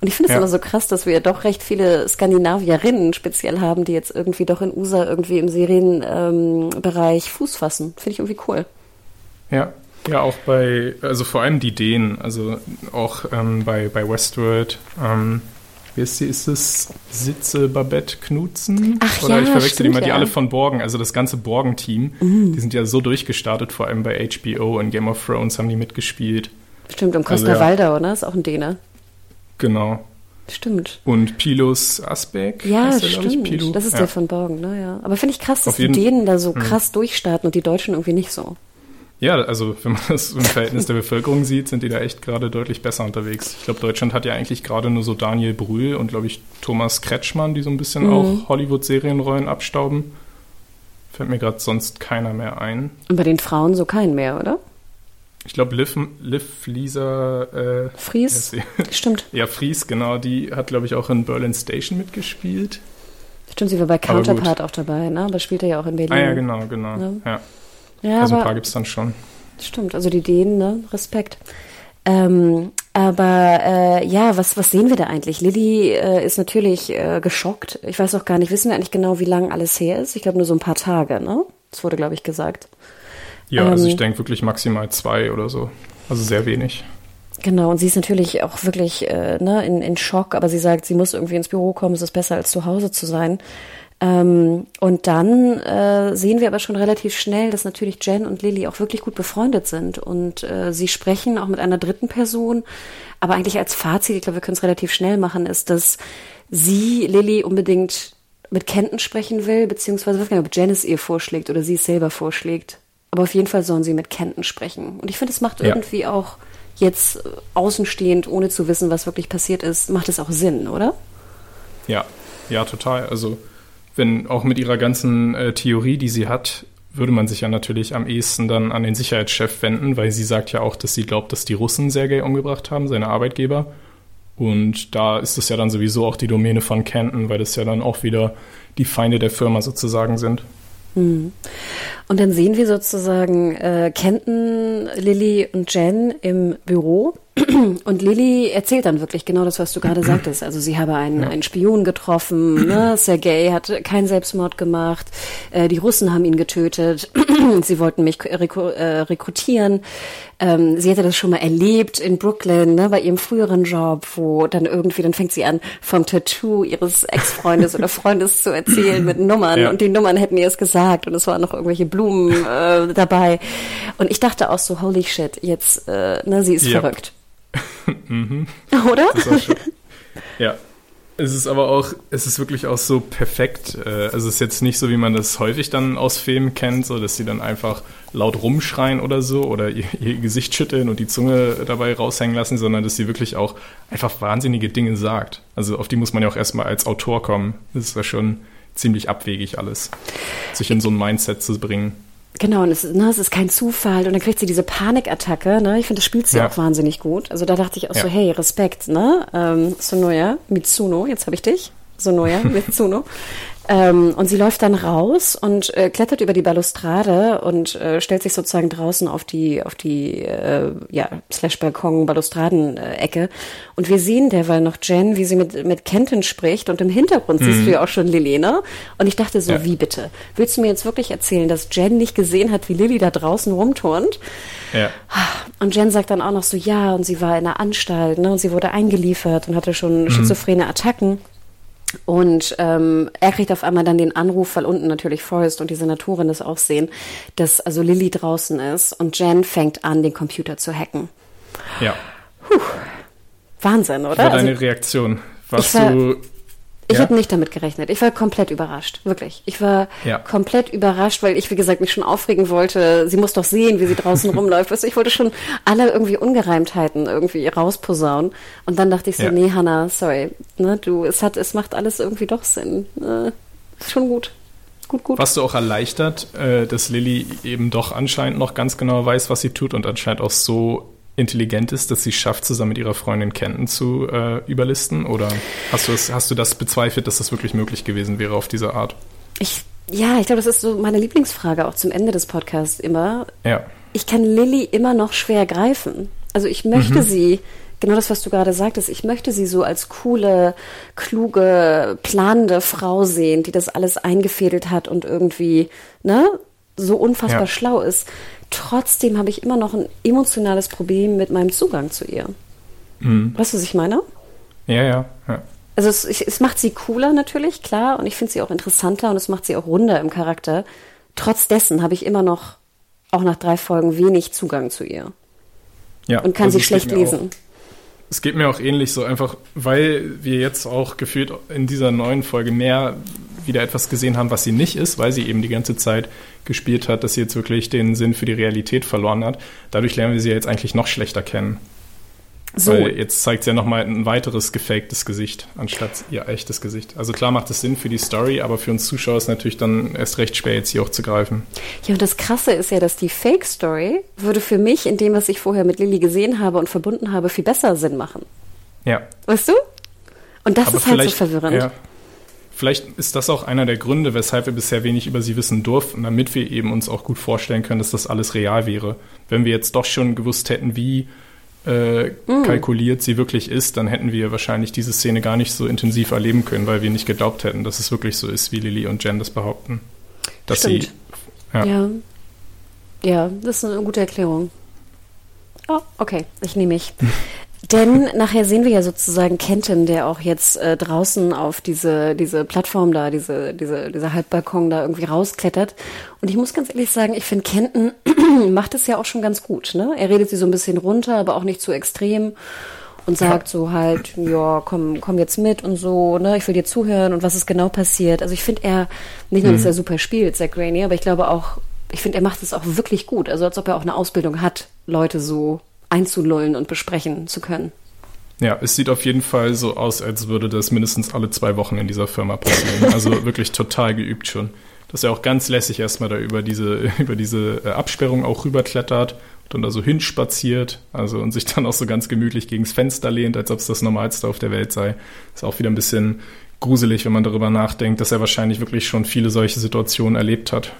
Speaker 1: Und ich finde es
Speaker 2: Ja.
Speaker 1: immer so krass, dass wir doch recht viele Skandinavierinnen speziell haben, die jetzt irgendwie doch in USA irgendwie im Serienbereich ähm, Fuß fassen. Finde ich irgendwie cool.
Speaker 2: Ja, ja, auch bei, also vor allem die Dänen, also auch ähm, bei, bei Westworld, ähm, wie ist sie, ist es Sitze Babette Knutzen?
Speaker 1: Ach
Speaker 2: Oder
Speaker 1: ja,
Speaker 2: ich verwechsel die mal, die
Speaker 1: ja.
Speaker 2: Alle von Borgen, also das ganze Borgen-Team, die sind ja so durchgestartet, vor allem bei HBO und Game of Thrones haben die mitgespielt.
Speaker 1: Stimmt, und Costa
Speaker 2: Also ja.
Speaker 1: Waldau, ne? Ist auch ein Däne.
Speaker 2: Genau.
Speaker 1: Stimmt.
Speaker 2: Und Pilus Asbeck.
Speaker 1: Ja,
Speaker 2: heißt der, ich,
Speaker 1: stimmt.
Speaker 2: Pilo.
Speaker 1: Das ist
Speaker 2: ja.
Speaker 1: der von Borgen, ne? Ja. Aber finde ich krass, dass die Dänen da so krass durchstarten und die Deutschen irgendwie nicht so.
Speaker 2: Ja, also wenn man das im Verhältnis der Bevölkerung sieht, sind die da echt gerade deutlich besser unterwegs. Ich glaube, Deutschland hat ja eigentlich gerade nur so Daniel Brühl und, glaube ich, Thomas Kretschmann, die so ein bisschen
Speaker 1: Mhm.
Speaker 2: auch Hollywood-Serienrollen abstauben. Fällt mir gerade sonst keiner mehr ein.
Speaker 1: Und bei den Frauen so keinen mehr, oder?
Speaker 2: Ich glaube, Liv, Liv Lisa, äh,
Speaker 1: Fries? <laughs> Stimmt.
Speaker 2: ja, Fries, genau, die hat, glaube ich, auch in Berlin Station mitgespielt.
Speaker 1: Stimmt, sie war bei. Counterpart auch dabei, ne? Aber spielt er ja auch in Berlin.
Speaker 2: Ah ja, genau, genau.
Speaker 1: Ja.
Speaker 2: Ja.
Speaker 1: Ja,
Speaker 2: Also ein paar
Speaker 1: aber
Speaker 2: gibt's dann schon.
Speaker 1: stimmt, also die Dänen, ne? Respekt. Ähm, aber äh, ja, was, was sehen wir da eigentlich? Lilly äh, ist natürlich äh, geschockt. Ich weiß auch gar nicht, wissen wir eigentlich genau, wie lang alles her ist? Ich glaube nur so ein paar Tage, ne? Das wurde, glaube ich, gesagt.
Speaker 2: Ja, also
Speaker 1: Ähm,
Speaker 2: ich denke wirklich maximal zwei oder so. Also sehr wenig.
Speaker 1: Genau, und sie ist natürlich auch wirklich äh, ne, in, in Schock, aber sie sagt, sie muss irgendwie ins Büro kommen, es ist besser als zu Hause zu sein. Ähm, und dann äh, sehen wir aber schon relativ schnell, dass natürlich Jen und Lily auch wirklich gut befreundet sind. Und äh, sie sprechen auch mit einer dritten Person. Aber eigentlich als Fazit, ich glaube, wir können es relativ schnell machen, ist, dass sie, Lily, unbedingt mit Kenton sprechen will, beziehungsweise ich weiß gar nicht, ob Jen es ihr vorschlägt oder sie es selber vorschlägt. Aber auf jeden Fall sollen sie mit Kenton sprechen. Und ich finde, es macht
Speaker 2: Ja.
Speaker 1: irgendwie auch jetzt äh, außenstehend, ohne zu wissen, was wirklich passiert ist, macht es auch Sinn, oder?
Speaker 2: Ja, ja, total. Also wenn auch mit ihrer ganzen äh, Theorie, die sie hat, würde man sich ja natürlich am ehesten dann an den Sicherheitschef wenden, weil sie sagt ja auch, dass sie glaubt, dass die Russen Sergei umgebracht haben, seine Arbeitgeber. Und da ist es ja dann sowieso auch die Domäne von Canton, weil das ja dann auch wieder die Feinde der Firma sozusagen sind.
Speaker 1: Und dann sehen wir sozusagen äh, Kenton, Lilly und Jen im Büro. <clears throat> Und Lilly erzählt dann wirklich genau das, was du gerade sagtest. Also sie habe einen, einen Spion getroffen, <clears throat> ne? Sergei hat keinen Selbstmord gemacht, äh, die Russen haben ihn getötet, <clears throat> sie wollten mich rekru äh, rekrutieren. Ähm, sie hätte das schon mal erlebt in Brooklyn, ne, bei ihrem früheren Job, wo dann irgendwie, dann fängt sie an, vom Tattoo ihres Ex-Freundes oder Freundes zu erzählen mit Nummern
Speaker 2: Ja.
Speaker 1: und die Nummern hätten ihr es gesagt und es waren noch irgendwelche Blumen äh, dabei. Und ich dachte auch so, holy shit, jetzt, äh, ne, sie ist
Speaker 2: Ja.
Speaker 1: verrückt. Oder?
Speaker 2: War schon- <laughs> ja. Es ist aber auch, es ist wirklich auch so perfekt. äh, Also es ist jetzt nicht so, wie man das häufig dann aus Filmen kennt, so dass sie dann einfach laut rumschreien oder so oder ihr, <laughs> ihr Gesicht schütteln und die Zunge dabei raushängen lassen, sondern dass sie wirklich auch einfach wahnsinnige Dinge sagt. Also auf die muss man ja auch erstmal als Autor kommen. Das ist ja schon ziemlich abwegig alles, sich in so ein Mindset zu bringen.
Speaker 1: Genau, und es, ne, es ist kein Zufall. Und dann kriegt sie diese Panikattacke. Ne? Ich finde, das spielt sie
Speaker 2: Ja.
Speaker 1: auch wahnsinnig gut. Also da dachte ich auch so,
Speaker 2: Ja.
Speaker 1: hey, Respekt, ne? Ähm, Sonoya, Mitsuno, jetzt habe ich dich. Sonoya, <laughs> Mitsuno. Ähm, und sie läuft dann raus und äh, klettert über die Balustrade und äh, stellt sich sozusagen draußen auf die, auf die, äh, ja, slash Balkon, Balustraden-Ecke. Und wir sehen derweil noch Jen, wie sie mit, mit Kenton spricht. Und im Hintergrund siehst du ja auch schon Lily, ne? Und ich dachte so,
Speaker 2: Ja.
Speaker 1: wie bitte? Willst du mir jetzt wirklich erzählen, dass Jen nicht gesehen hat, wie Lilly da draußen rumturnt?
Speaker 2: Ja.
Speaker 1: Und Jen sagt dann auch noch so, ja, und sie war in der Anstalt, ne, und sie wurde eingeliefert und hatte schon schizophrene Attacken. Und ähm, er kriegt auf einmal dann den Anruf, weil unten natürlich Forrest und die Senatorin das auch sehen, dass also Lilly draußen ist und Jen fängt an, den Computer zu hacken.
Speaker 2: Ja.
Speaker 1: Wahnsinn,
Speaker 2: Wie
Speaker 1: oder?
Speaker 2: war
Speaker 1: Also,
Speaker 2: deine Reaktion? Warst
Speaker 1: war-
Speaker 2: du.
Speaker 1: Ich
Speaker 2: Ja?
Speaker 1: habe nicht damit gerechnet. Ich war komplett überrascht, wirklich. Ich war
Speaker 2: Ja.
Speaker 1: komplett überrascht, weil ich, wie gesagt, mich schon aufregen wollte. Sie muss doch sehen, wie sie draußen <laughs> rumläuft. Du, ich wollte schon alle irgendwie Ungereimtheiten irgendwie rausposaunen. Und dann dachte ich so,
Speaker 2: Ja.
Speaker 1: nee, Hannah, sorry. Ne, du, es hat, es macht alles irgendwie doch Sinn. Äh, ist schon gut. Gut, gut.
Speaker 2: Warst du auch erleichtert, äh, dass Lilly eben doch anscheinend noch ganz genau weiß, was sie tut und anscheinend auch so intelligent ist, dass sie schafft, zusammen mit ihrer Freundin Kenton zu äh, überlisten? Oder hast du, das, hast du das bezweifelt, dass das wirklich möglich gewesen wäre auf diese Art?
Speaker 1: Ich, ja, ich glaube, das ist so meine Lieblingsfrage auch zum Ende des Podcasts immer.
Speaker 2: Ja.
Speaker 1: ich kann Lilly immer noch schwer greifen. Also ich möchte
Speaker 2: Mhm.
Speaker 1: sie, genau das, was du gerade sagtest, ich möchte sie so als coole, kluge, planende Frau sehen, die das alles eingefädelt hat und irgendwie, ne, so unfassbar
Speaker 2: Ja.
Speaker 1: schlau ist. Trotzdem habe ich immer noch ein emotionales Problem mit meinem Zugang zu ihr.
Speaker 2: Mhm.
Speaker 1: Weißt du, was ich meine?
Speaker 2: Ja, ja, ja.
Speaker 1: Also es, ich- es macht sie cooler natürlich, klar, und ich finde sie auch interessanter und es macht sie auch runder im Charakter. Trotz dessen habe ich immer noch, auch nach drei Folgen, wenig Zugang zu ihr
Speaker 2: ja.
Speaker 1: und kann
Speaker 2: also
Speaker 1: sie schlecht lesen.
Speaker 2: Auch, es geht mir auch ähnlich so einfach, weil wir jetzt auch gefühlt in dieser neuen Folge mehr wieder etwas gesehen haben, was sie nicht ist, weil sie eben die ganze Zeit gespielt hat, dass sie jetzt wirklich den Sinn für die Realität verloren hat. Dadurch lernen wir sie jetzt eigentlich noch schlechter kennen. So. Weil jetzt zeigt sie ja nochmal ein weiteres gefaktes Gesicht, anstatt ihr echtes Gesicht. Also klar macht es Sinn für die Story, aber für uns Zuschauer ist natürlich dann erst recht schwer, jetzt hier auch zu greifen.
Speaker 1: Ja, und das Krasse ist ja, dass die Fake-Story würde für mich in dem, was ich vorher mit Lilly gesehen habe und verbunden habe, viel besser Sinn machen.
Speaker 2: Ja.
Speaker 1: Weißt du? Und das aber ist halt so verwirrend. Ja.
Speaker 2: Vielleicht ist das auch einer der Gründe, weshalb wir bisher wenig über sie wissen durften, damit wir eben uns auch gut vorstellen können, dass das alles real wäre. Wenn wir jetzt doch schon gewusst hätten, wie äh, mm. kalkuliert sie wirklich ist, dann hätten wir wahrscheinlich diese Szene gar nicht so intensiv erleben können, weil wir nicht geglaubt hätten, dass es wirklich so ist, wie Lily und Jen das behaupten. Dass
Speaker 1: Stimmt. sie. Ja. ja. Ja, das ist eine gute Erklärung. Oh, okay, ich nehme mich. <laughs> Denn nachher sehen wir ja sozusagen Kenton, der auch jetzt äh, draußen auf diese, diese Plattform da, diese, diese, dieser Halbbalkon da irgendwie rausklettert. Und ich muss ganz ehrlich sagen, ich finde Kenton <clears throat> macht es ja auch schon ganz gut. Ne? Er redet sie so ein bisschen runter, aber auch nicht zu extrem und sagt so halt, ja, komm, komm jetzt mit und so, ne, ich will dir zuhören und was ist genau passiert. Also ich finde er, nicht nur, dass mhm. er super spielt, Zach Rainey, aber ich glaube auch, ich finde, er macht es auch wirklich gut. Also als ob er auch eine Ausbildung hat, Leute so einzulullen und besprechen zu können.
Speaker 2: Ja, es sieht auf jeden Fall so aus, als würde das mindestens alle zwei Wochen in dieser Firma passieren. <laughs> Also wirklich total geübt schon. Dass er auch ganz lässig erstmal da über diese, <laughs> über diese äh, Absperrung auch rüberklettert und dann da so hinspaziert, also und sich dann auch so ganz gemütlich gegens Fenster lehnt, als ob es das Normalste auf der Welt sei. Ist auch wieder ein bisschen gruselig, wenn man darüber nachdenkt, dass er wahrscheinlich wirklich schon viele solche Situationen erlebt hat.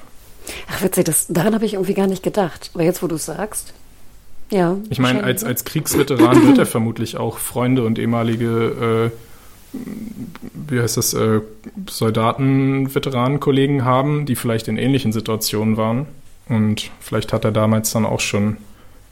Speaker 1: Ach witzig, das, daran habe ich irgendwie gar nicht gedacht. Aber jetzt, wo du es sagst. Ja.
Speaker 2: Ich meine, als, als Kriegsveteran wird er vermutlich auch Freunde und ehemalige, äh, wie heißt das, äh, Soldaten, Veteranenkollegen haben, die vielleicht in ähnlichen Situationen waren. Und vielleicht hat er damals dann auch schon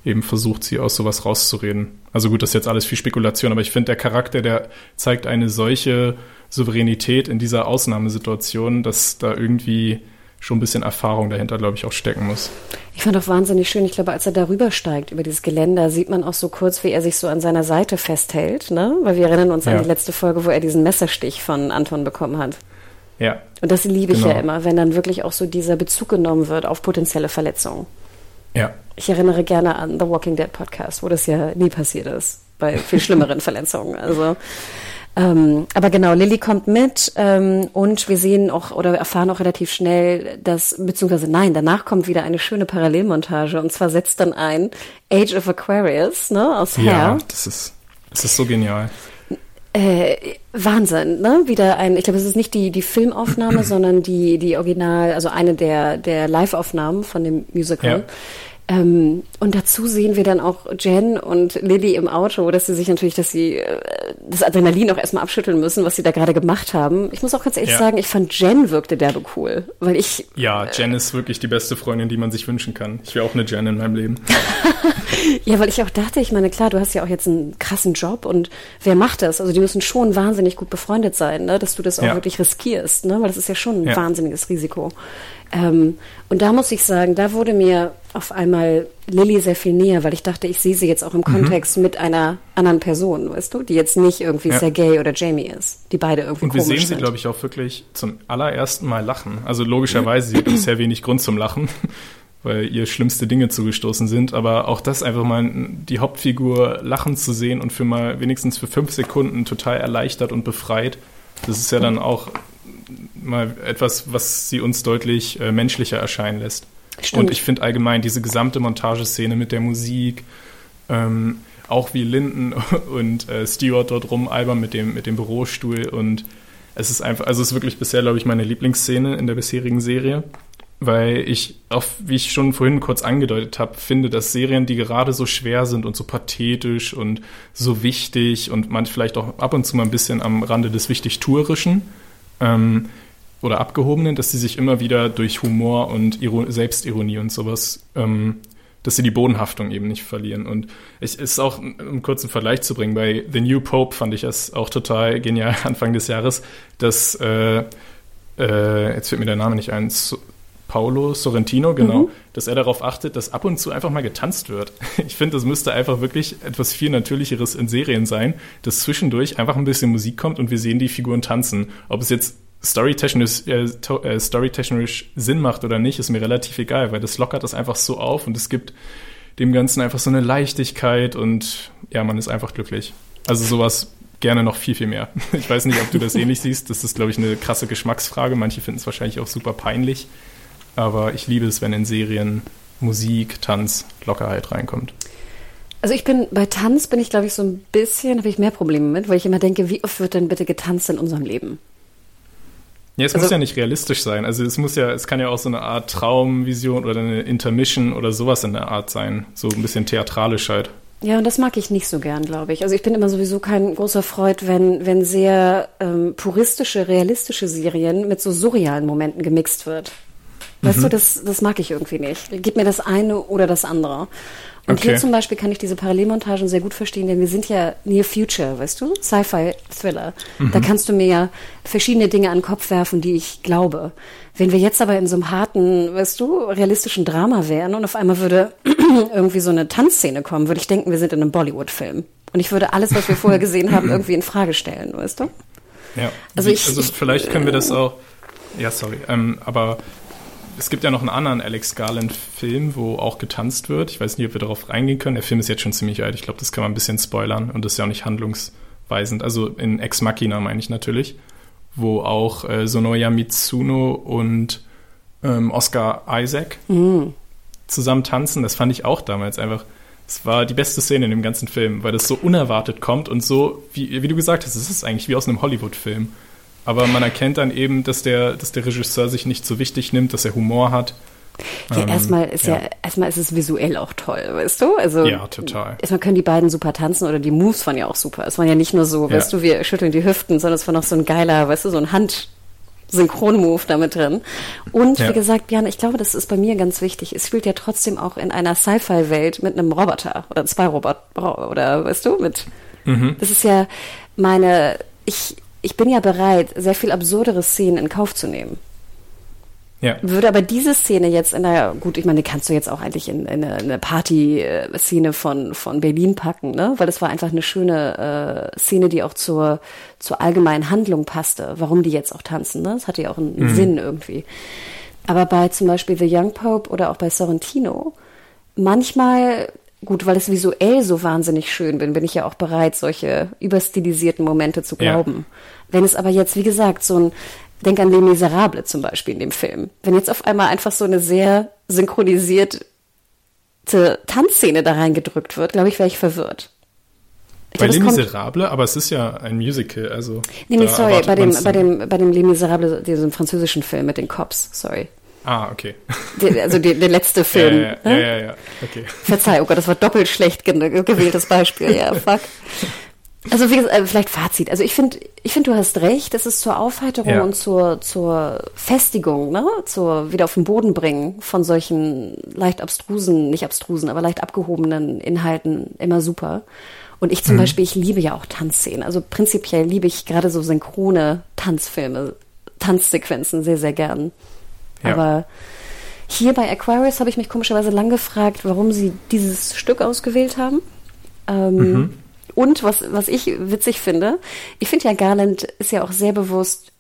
Speaker 2: eben versucht, sie aus sowas rauszureden. Also gut, das ist jetzt alles viel Spekulation, aber ich finde, der Charakter, der zeigt eine solche Souveränität in dieser Ausnahmesituation, dass da irgendwie schon ein bisschen Erfahrung dahinter, glaube ich, auch stecken muss.
Speaker 1: Ich fand auch wahnsinnig schön, ich glaube, als er darüber steigt, über dieses Geländer, sieht man auch so kurz, wie er sich so an seiner Seite festhält, ne? Weil wir erinnern uns ja. an die letzte Folge, wo er diesen Messerstich von Anton bekommen hat.
Speaker 2: Ja.
Speaker 1: Und das liebe ich genau. ja immer, wenn dann wirklich auch so dieser Bezug genommen wird auf potenzielle Verletzungen.
Speaker 2: Ja.
Speaker 1: Ich erinnere gerne an The Walking Dead Podcast, wo das ja nie passiert ist, bei viel schlimmeren <laughs> Verletzungen. Also ähm, aber genau, Lilly kommt mit ähm, und wir sehen auch oder erfahren auch relativ schnell, dass, beziehungsweise nein, danach kommt wieder eine schöne Parallelmontage und zwar setzt dann ein Age of Aquarius, ne, aus Hair.
Speaker 2: Ja, das ist, das ist so genial.
Speaker 1: Äh, Wahnsinn, ne? Wieder ein, ich glaube, es ist nicht die, die Filmaufnahme, <clears throat> sondern die, die Original, also eine der, der Live-Aufnahmen von dem Musical. Ja. Ähm, und dazu sehen wir dann auch Jen und Lily im Auto, dass sie sich natürlich, dass sie äh, das Adrenalin auch erstmal abschütteln müssen, was sie da gerade gemacht haben. Ich muss auch ganz ehrlich ja. sagen, ich fand Jen wirkte derbe cool, weil ich.
Speaker 2: Ja, Jen äh, ist wirklich die beste Freundin, die man sich wünschen kann. Ich wäre auch eine Jen in meinem Leben. <laughs>
Speaker 1: ja, weil ich auch dachte, ich meine, klar, du hast ja auch jetzt einen krassen Job und wer macht das? Also die müssen schon wahnsinnig gut befreundet sein, ne? dass du das auch ja. wirklich riskierst, ne? weil das ist ja schon ein ja. wahnsinniges Risiko. Ähm, und da muss ich sagen, da wurde mir auf einmal Lilly sehr viel näher, weil ich dachte, ich sehe sie jetzt auch im mhm. Kontext mit einer anderen Person, weißt du, die jetzt nicht irgendwie ja. Sergei oder Jamie ist, die beide irgendwie
Speaker 2: Und wir sehen sie, glaube ich, auch wirklich zum allerersten Mal lachen. Also logischerweise, sie hat <clears throat> bisher wenig Grund zum Lachen, <laughs> weil ihr schlimmste Dinge zugestoßen sind, aber auch das einfach mal die Hauptfigur lachen zu sehen und für mal wenigstens für fünf Sekunden total erleichtert und befreit, das ist ja dann auch mal etwas, was sie uns deutlich äh, menschlicher erscheinen lässt. Stimmt. Und ich finde allgemein diese gesamte Montageszene mit der Musik, ähm, auch wie Linden <laughs> und äh, Stewart dort rumalbern mit dem, mit dem Bürostuhl und es ist einfach, also es ist wirklich bisher, glaube ich, meine Lieblingsszene in der bisherigen Serie, weil ich, auch wie ich schon vorhin kurz angedeutet habe, finde, dass Serien, die gerade so schwer sind und so pathetisch und so wichtig und man vielleicht auch ab und zu mal ein bisschen am Rande des Wichtigtuerischen, ähm, oder Abgehobenen, dass sie sich immer wieder durch Humor und Iron Selbstironie und sowas, ähm, dass sie die Bodenhaftung eben nicht verlieren. Und es ist auch, um einen kurzen Vergleich zu bringen, bei The New Pope fand ich es auch total genial <laughs> Anfang des Jahres, dass, äh, äh, jetzt fällt mir der Name nicht ein, Paolo Sorrentino, genau, mhm. dass er darauf achtet, dass ab und zu einfach mal getanzt wird. <laughs> Ich finde, das müsste einfach wirklich etwas viel Natürlicheres in Serien sein, dass zwischendurch einfach ein bisschen Musik kommt und wir sehen die Figuren tanzen. Ob es jetzt storytechnisch, äh, äh, storytechnisch Sinn macht oder nicht, ist mir relativ egal, weil das lockert das einfach so auf und es gibt dem Ganzen einfach so eine Leichtigkeit und ja, man ist einfach glücklich. Also sowas gerne noch viel, viel mehr. <laughs> Ich weiß nicht, ob du das ähnlich siehst. Das ist, glaube ich, eine krasse Geschmacksfrage. Manche finden es wahrscheinlich auch super peinlich. Aber ich liebe es, wenn in Serien Musik, Tanz, Lockerheit reinkommt.
Speaker 1: Also ich bin bei Tanz bin ich glaube ich so ein bisschen habe ich mehr Probleme mit, weil ich immer denke, wie oft wird denn bitte getanzt in unserem Leben?
Speaker 2: Ja, es also, muss ja nicht realistisch sein. Also es muss ja, es kann ja auch so eine Art Traumvision oder eine Intermission oder sowas in der Art sein. So ein bisschen theatralisch halt.
Speaker 1: Ja, und das mag ich nicht so gern, glaube ich. Also ich bin immer sowieso kein großer Freund, wenn, wenn sehr ähm, puristische, realistische Serien mit so surrealen Momenten gemixt wird. Weißt mhm. du, das, das mag ich irgendwie nicht. Gib mir das eine oder das andere. Und okay. hier zum Beispiel kann ich diese Parallelmontagen sehr gut verstehen, denn wir sind ja Near Future, weißt du? Sci-Fi-Thriller. Mhm. Da kannst du mir ja verschiedene Dinge an den Kopf werfen, die ich glaube. Wenn wir jetzt aber in so einem harten, weißt du, realistischen Drama wären und auf einmal würde <clears throat> irgendwie so eine Tanzszene kommen, würde ich denken, wir sind in einem Bollywood-Film. Und ich würde alles, was wir vorher <laughs> gesehen haben, irgendwie in Frage stellen, weißt du?
Speaker 2: Ja. Also, ich, also vielleicht können wir das auch. Ja, sorry. Ähm, aber es gibt ja noch einen anderen Alex Garland-Film, wo auch getanzt wird. Ich weiß nicht, ob wir darauf reingehen können. Der Film ist jetzt schon ziemlich alt. Ich glaube, das kann man ein bisschen spoilern und das ist ja auch nicht handlungsweisend. Also in Ex Machina meine ich natürlich, wo auch äh, Sonoya Mitsuno und ähm, Oscar Isaac mhm. zusammen tanzen. Das fand ich auch damals einfach. Es war die beste Szene in dem ganzen Film, weil das so unerwartet kommt und so, wie, wie du gesagt hast, es ist eigentlich wie aus einem Hollywood-Film. Aber man erkennt dann eben, dass der, dass der Regisseur sich nicht so wichtig nimmt, dass er Humor hat.
Speaker 1: Ja, ähm, erstmal ist ja. ja. erstmal ist es visuell auch toll, weißt du? Also
Speaker 2: ja, total.
Speaker 1: Erstmal können die beiden super tanzen oder die Moves waren ja auch super. Es waren ja nicht nur so, ja. weißt du, wir schütteln die Hüften, sondern es war noch so ein geiler, weißt du, so ein Hand Synchronmove damit drin. Und ja. wie gesagt, Björn, ich glaube, das ist bei mir ganz wichtig. Es spielt ja trotzdem auch in einer Sci-Fi-Welt mit einem Roboter oder zwei Roboter oder weißt du, mit. Mhm. Das ist ja meine. Ich ich bin ja bereit, sehr viel absurdere Szenen in Kauf zu nehmen. Ja. Würde aber diese Szene jetzt in der, gut, ich meine, die kannst du jetzt auch eigentlich in, in eine, eine Party-Szene von, von Berlin packen, ne? Weil das war einfach eine schöne äh, Szene, die auch zur, zur allgemeinen Handlung passte, warum die jetzt auch tanzen, ne? Das hatte ja auch einen, mhm. Sinn irgendwie. Aber bei zum Beispiel The Young Pope oder auch bei Sorrentino, manchmal gut, weil es visuell so wahnsinnig schön bin, bin ich ja auch bereit, solche überstilisierten Momente zu glauben. Ja. Wenn es aber jetzt, wie gesagt, so ein, denk an Les Miserables zum Beispiel in dem Film. Wenn jetzt auf einmal einfach so eine sehr synchronisierte Tanzszene da reingedrückt wird, glaube ich, wäre ich verwirrt.
Speaker 2: Ich bei Les Miserables, aber es ist ja ein Musical, also.
Speaker 1: Nee, nee, sorry, bei dem, bei dem, bei dem Les Miserables, diesem französischen Film mit den Cops, sorry.
Speaker 2: Ah, okay.
Speaker 1: Der, also der, der letzte <laughs> Film.
Speaker 2: Ja, ja, ne? ja, ja, ja, okay.
Speaker 1: Verzeih, oh Gott, das war doppelt schlecht gewähltes Beispiel. Ja, fuck. Also wie gesagt, äh, vielleicht Fazit. Also ich finde, ich finde, du hast recht. Es ist zur Aufheiterung ja. und zur zur Festigung, ne, zur wieder auf den Boden bringen von solchen leicht abstrusen, nicht abstrusen, aber leicht abgehobenen Inhalten immer super. Und ich zum mhm. Beispiel, ich liebe ja auch Tanzszenen. Also prinzipiell liebe ich gerade so synchrone Tanzfilme, Tanzsequenzen sehr sehr gern. Ja. Aber hier bei Aquarius habe ich mich komischerweise lang gefragt, warum sie dieses Stück ausgewählt haben. Ähm, mhm. Und was, was ich witzig finde, ich finde ja, Garland ist ja auch sehr bewusst,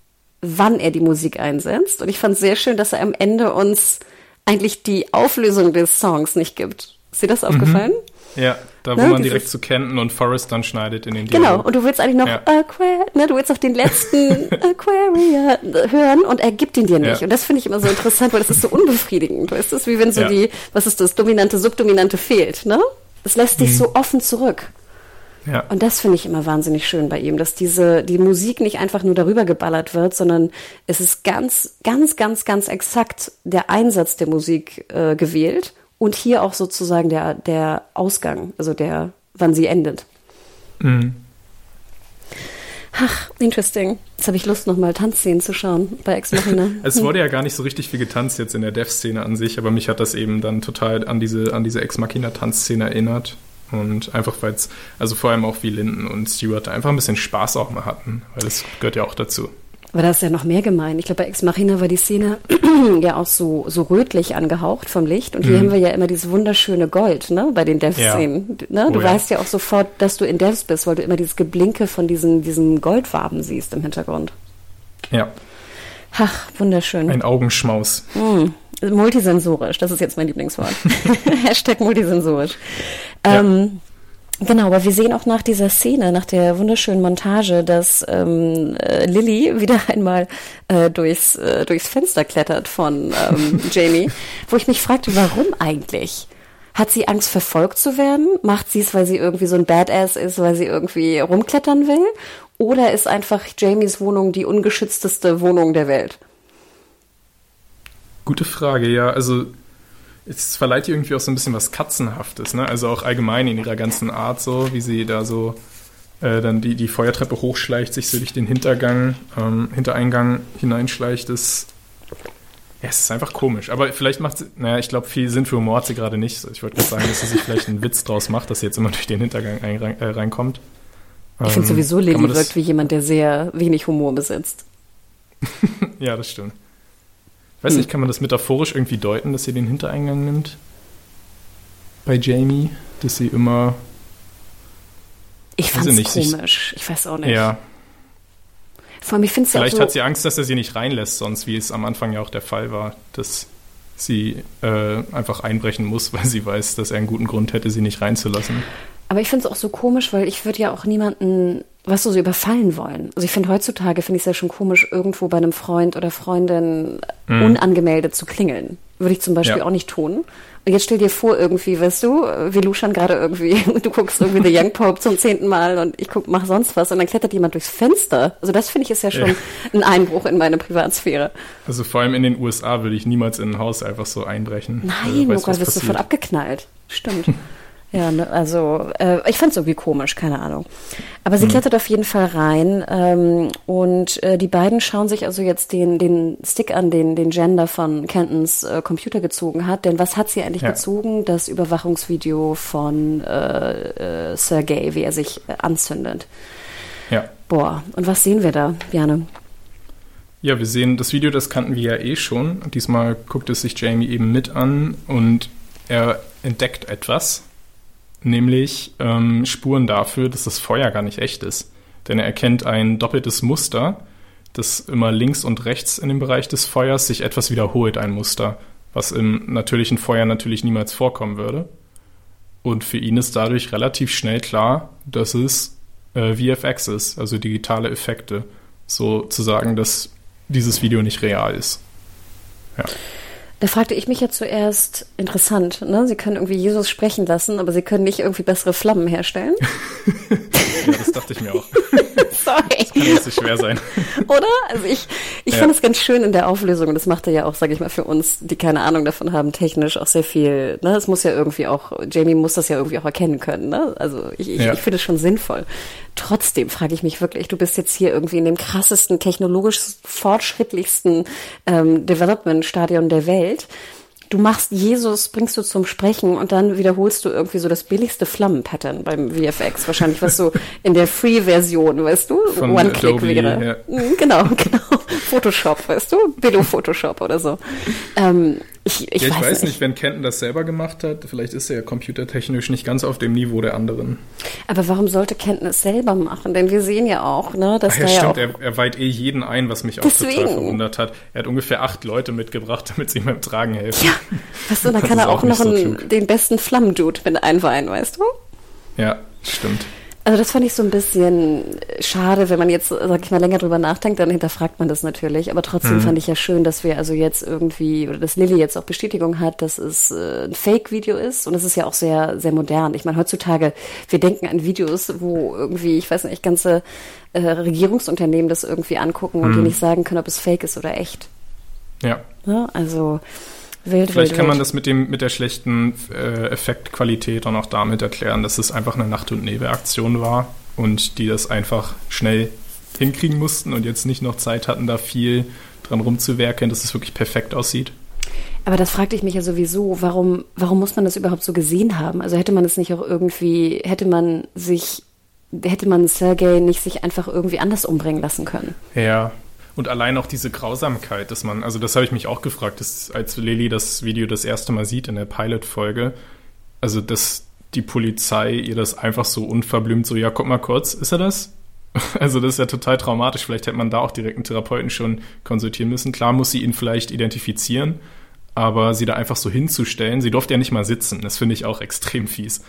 Speaker 1: wann er die Musik einsetzt. Und ich fand es sehr schön, dass er am Ende uns eigentlich die Auflösung des Songs nicht gibt. Ist dir das mhm. aufgefallen?
Speaker 2: Ja, da wo ne, man direkt zu Kenton und Forrest dann schneidet in den
Speaker 1: Dialog. Genau, und du willst eigentlich noch ja. Aqua, ne, du willst noch den letzten <laughs> Aquaria hören und er gibt ihn dir nicht. Ja. Und das finde ich immer so interessant, weil das ist so unbefriedigend. Weißt du, wie wenn so ja. die, was ist das, dominante, subdominante fehlt, ne? Es lässt dich mhm. so offen zurück. Ja. Und das finde ich immer wahnsinnig schön bei ihm, dass diese, die Musik nicht einfach nur darüber geballert wird, sondern es ist ganz, ganz, ganz, ganz exakt der Einsatz der Musik äh, gewählt und hier auch sozusagen der, der Ausgang, also der, wann sie endet. Mhm. Ach, interesting. Jetzt habe ich Lust, nochmal Tanzszenen zu schauen bei Ex Machina. <laughs>
Speaker 2: es wurde ja <laughs> gar nicht so richtig viel getanzt jetzt in der Dev-Szene an sich, aber mich hat das eben dann total an diese, an diese Ex Machina-Tanzszene erinnert. Und einfach, weil es, also vor allem auch wie Linden und Stewart einfach ein bisschen Spaß auch mal hatten, weil das gehört ja auch dazu.
Speaker 1: Aber da ist ja noch mehr gemein. Ich glaube, bei Ex Machina war die Szene <clears throat> ja auch so, so rötlich angehaucht vom Licht. Und hier haben wir ja immer dieses wunderschöne Gold, ne, bei den Devs-Szenen. Ne? Du
Speaker 2: Oh ja.
Speaker 1: weißt ja auch sofort, dass du in Devs bist, weil du immer dieses Geblinke von diesen, diesen Goldfarben siehst im Hintergrund.
Speaker 2: Ja,
Speaker 1: Ach, wunderschön.
Speaker 2: ein Augenschmaus.
Speaker 1: Multisensorisch, das ist jetzt mein Lieblingswort. <laughs> <laughs> Hashtag multisensorisch. Ähm, genau, aber wir sehen auch nach dieser Szene, nach der wunderschönen Montage, dass ähm, äh, Lilly wieder <laughs> einmal äh, durchs, äh, durchs Fenster klettert von ähm, <laughs> Jamie, wo ich mich fragte, warum eigentlich? Hat sie Angst, verfolgt zu werden? Macht sie es, weil sie irgendwie so ein Badass ist, weil sie irgendwie rumklettern will? Oder ist einfach Jamies Wohnung die ungeschützteste Wohnung der Welt?
Speaker 2: Gute Frage, ja. Also es verleiht ihr irgendwie auch so ein bisschen was Katzenhaftes, ne? Also auch allgemein in ihrer ganzen Art so, wie sie da so äh, dann die, die Feuertreppe hochschleicht, sich so durch den Hintergang, ähm, Hintereingang hineinschleicht, das ja, es ist einfach komisch. Aber vielleicht macht sie, naja, ich glaube, viel Sinn für Humor hat sie gerade nicht. Ich wollte gerade sagen, dass sie sich vielleicht einen Witz draus macht, dass sie jetzt immer durch den Hintergang ein, rein, äh, reinkommt.
Speaker 1: Ich finde
Speaker 2: Ähm,
Speaker 1: sowieso,
Speaker 2: das-
Speaker 1: wirkt wie jemand, der sehr wenig Humor besitzt. <laughs>
Speaker 2: Ja, das stimmt. Weiß nicht, kann man das metaphorisch irgendwie deuten, dass sie den Hintereingang nimmt? Bei Jamie, dass sie immer,
Speaker 1: Ich
Speaker 2: Weiß
Speaker 1: fand's
Speaker 2: ich nicht,
Speaker 1: komisch. Ich weiß auch nicht.
Speaker 2: ja,
Speaker 1: Vor allem, ich finde es ja auch
Speaker 2: vielleicht
Speaker 1: so,
Speaker 2: hat sie Angst, dass er sie nicht reinlässt, sonst wie es am Anfang ja auch der Fall war, dass sie äh, einfach einbrechen muss, <laughs> weil sie weiß, dass er einen guten Grund hätte, sie nicht reinzulassen.
Speaker 1: aber ich finde es auch so komisch, weil ich würde ja auch niemanden, was so, so überfallen wollen. Also ich finde heutzutage, finde ich es ja schon komisch, irgendwo bei einem Freund oder Freundin unangemeldet zu klingeln. Würde ich zum Beispiel.
Speaker 2: Ja.
Speaker 1: auch nicht tun. Und jetzt stell dir vor, irgendwie, weißt du, wir luschern gerade irgendwie, <laughs> du guckst irgendwie The Young Pope zum zehnten Mal und ich guck, mach sonst was und dann klettert jemand durchs Fenster. Also das finde ich ist ja schon
Speaker 2: Ja.
Speaker 1: ein Einbruch in meine Privatsphäre.
Speaker 2: Also vor allem in den USA würde ich niemals in ein Haus einfach so einbrechen. Also,
Speaker 1: Nein,
Speaker 2: weiß,
Speaker 1: oh Gott,
Speaker 2: was
Speaker 1: wirst du sofort abgeknallt. Stimmt. <laughs> ja, ne, also äh, ich fand es irgendwie komisch, keine Ahnung. Aber
Speaker 2: Mhm.
Speaker 1: sie klettert auf jeden Fall rein ähm, und äh, die beiden schauen sich also jetzt den, den Stick an, den, den Gender von Cantons äh, Computer gezogen hat. Denn was hat sie eigentlich
Speaker 2: Ja.
Speaker 1: gezogen? Das Überwachungsvideo von äh, äh, Sergei, wie er sich äh, anzündet.
Speaker 2: Ja.
Speaker 1: Boah, und was sehen wir da, Bjane?
Speaker 2: Ja, wir sehen, das Video, das kannten wir ja eh schon. Diesmal guckt es sich Jamie eben mit an und er entdeckt etwas, nämlich ähm, Spuren dafür, dass das Feuer gar nicht echt ist. Denn er erkennt ein doppeltes Muster, das immer links und rechts in dem Bereich des Feuers sich etwas wiederholt, ein Muster, was im natürlichen Feuer natürlich niemals vorkommen würde. Und für ihn ist dadurch relativ schnell klar, dass es äh, VFX ist, also digitale Effekte. So zu sagen, dass dieses Video nicht real ist. Ja.
Speaker 1: Da fragte ich mich ja zuerst, interessant, ne? Sie können irgendwie Jesus sprechen lassen, aber sie können nicht irgendwie bessere Flammen herstellen. <laughs>
Speaker 2: ja, das dachte ich mir auch. <laughs> <laughs>
Speaker 1: Sorry.
Speaker 2: Kann nicht so schwer sein. <laughs>
Speaker 1: Oder? Also ich, ich
Speaker 2: Ja.
Speaker 1: fand es ganz schön in der Auflösung und das machte ja auch, sage ich mal, für uns, die keine Ahnung davon haben, technisch auch sehr viel, ne? Es muss ja irgendwie auch, Jamie muss das ja irgendwie auch erkennen können, ne? Also ich, ich,
Speaker 2: Ja.
Speaker 1: ich finde es schon sinnvoll. Trotzdem frage ich mich wirklich, du bist jetzt hier irgendwie in dem krassesten, technologisch fortschrittlichsten ähm, Development-Stadion der Welt. Du machst Jesus, bringst du zum Sprechen und dann wiederholst du irgendwie so das billigste Flammenpattern beim VFX. Wahrscheinlich was so in der Free-Version, weißt du? One-Click wäre.
Speaker 2: ja.
Speaker 1: Genau, <laughs> genau. Photoshop, weißt du? Billo Photoshop oder so. Ähm, ich, ich,
Speaker 2: Ja, ich
Speaker 1: weiß,
Speaker 2: weiß
Speaker 1: nicht.
Speaker 2: nicht, wenn Kenton das selber gemacht hat, vielleicht ist er ja computertechnisch nicht ganz auf dem Niveau der anderen.
Speaker 1: Aber warum sollte Kenntnis selber machen? Denn wir sehen ja auch, ne, dass
Speaker 2: Ach ja,
Speaker 1: ja
Speaker 2: stimmt,
Speaker 1: auch.
Speaker 2: er, er weiht eh jeden ein, was mich auch
Speaker 1: Deswegen.
Speaker 2: total verwundert hat. Er hat ungefähr acht Leute mitgebracht, damit sie ihm beim Tragen helfen.
Speaker 1: Ja, weißt du, dann kann er auch
Speaker 2: auch
Speaker 1: noch
Speaker 2: so
Speaker 1: einen, den besten Flammendude mit einweihen, weißt du?
Speaker 2: Ja, stimmt.
Speaker 1: Also das fand ich so ein bisschen schade, wenn man jetzt, sag ich mal, länger drüber nachdenkt, dann hinterfragt man das natürlich. Aber trotzdem
Speaker 2: Mhm.
Speaker 1: fand ich ja schön, dass wir also jetzt irgendwie, oder dass Lilly jetzt auch Bestätigung hat, dass es äh, ein Fake-Video ist. Und es ist ja auch sehr, sehr modern. Ich meine, heutzutage, wir denken an Videos, wo irgendwie, ich weiß nicht, ganze äh, Regierungsunternehmen das irgendwie angucken und
Speaker 2: Mhm.
Speaker 1: die nicht sagen können, ob es fake ist oder echt.
Speaker 2: Ja.
Speaker 1: Ne? Also wild,
Speaker 2: Vielleicht
Speaker 1: wild,
Speaker 2: kann man
Speaker 1: wild.
Speaker 2: das mit, dem, mit der schlechten äh, Effektqualität dann auch damit erklären, dass es einfach eine Nacht- und Nebelaktion war und die das einfach schnell hinkriegen mussten und jetzt nicht noch Zeit hatten, da viel dran rumzuwerkeln, dass es wirklich perfekt aussieht.
Speaker 1: Aber das fragte ich mich ja sowieso, warum, warum muss man das überhaupt so gesehen haben? Also hätte man es nicht auch irgendwie, hätte man sich, hätte man Sergei nicht sich einfach irgendwie anders umbringen lassen können?
Speaker 2: Ja, Und allein auch diese Grausamkeit, dass man, also das habe ich mich auch gefragt, dass, als Lilly das Video das erste Mal sieht in der Pilot-Folge, also dass die Polizei ihr das einfach so unverblümt so, ja, guck mal kurz, ist er das? <laughs> Also das ist ja total traumatisch. Vielleicht hätte man da auch direkt einen Therapeuten schon konsultieren müssen. Klar muss sie ihn vielleicht identifizieren, aber sie da einfach so hinzustellen, sie durfte ja nicht mal sitzen. Das finde ich auch extrem fies.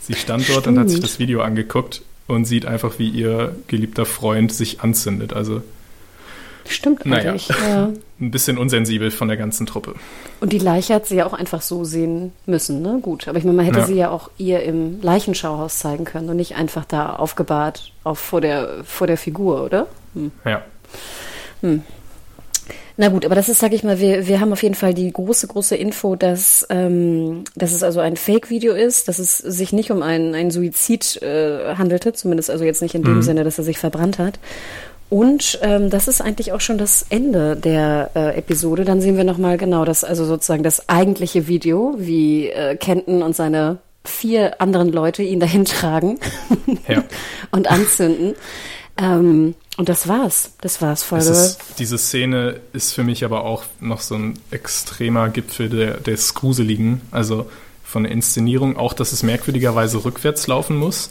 Speaker 2: Sie stand dort Stimmt. und hat sich das Video angeguckt und sieht einfach, wie ihr geliebter Freund sich anzündet. Also
Speaker 1: Stimmt naja. eigentlich. Ja.
Speaker 2: Ein bisschen unsensibel von der ganzen Truppe.
Speaker 1: Und die Leiche hat sie ja auch einfach so sehen müssen, ne? Gut. Aber ich meine, man hätte ja. sie ja auch ihr im Leichenschauhaus zeigen können und nicht einfach da aufgebahrt auf, vor, der, vor der Figur, oder?
Speaker 2: Hm. Ja.
Speaker 1: Hm. Na gut, aber das ist, sag ich mal, wir, wir haben auf jeden Fall die große, große Info, dass, ähm, dass es also ein Fake-Video ist, dass es sich nicht um einen, einen Suizid äh, handelte, zumindest also jetzt nicht in dem mhm. Sinne, dass er sich verbrannt hat. Und ähm, das ist eigentlich auch schon das Ende der äh, Episode. Dann sehen wir nochmal genau das, also sozusagen das eigentliche Video, wie äh, Kenton und seine vier anderen Leute ihn dahin tragen ja. <laughs> und anzünden. Ähm, und das war's. Das war's, Folge.
Speaker 2: Ist, diese Szene ist für mich aber auch noch so ein extremer Gipfel der, des Gruseligen. Also von der Inszenierung, auch dass es merkwürdigerweise rückwärts laufen muss.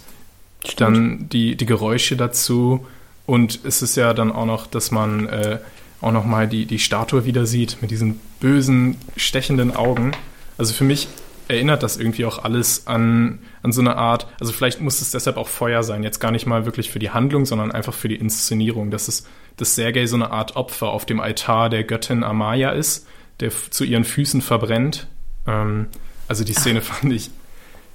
Speaker 2: Stimmt. Dann die, die Geräusche dazu und es ist ja dann auch noch, dass man äh, auch noch mal die, die Statue wieder sieht mit diesen bösen, stechenden Augen. Also für mich erinnert das irgendwie auch alles an, an so eine Art, also vielleicht muss es deshalb auch Feuer sein, jetzt gar nicht mal wirklich für die Handlung, sondern einfach für die Inszenierung, dass es, dass Sergei so eine Art Opfer auf dem Altar der Göttin Amaya ist, der zu ihren Füßen verbrennt. Ähm, also die Szene Ach. fand ich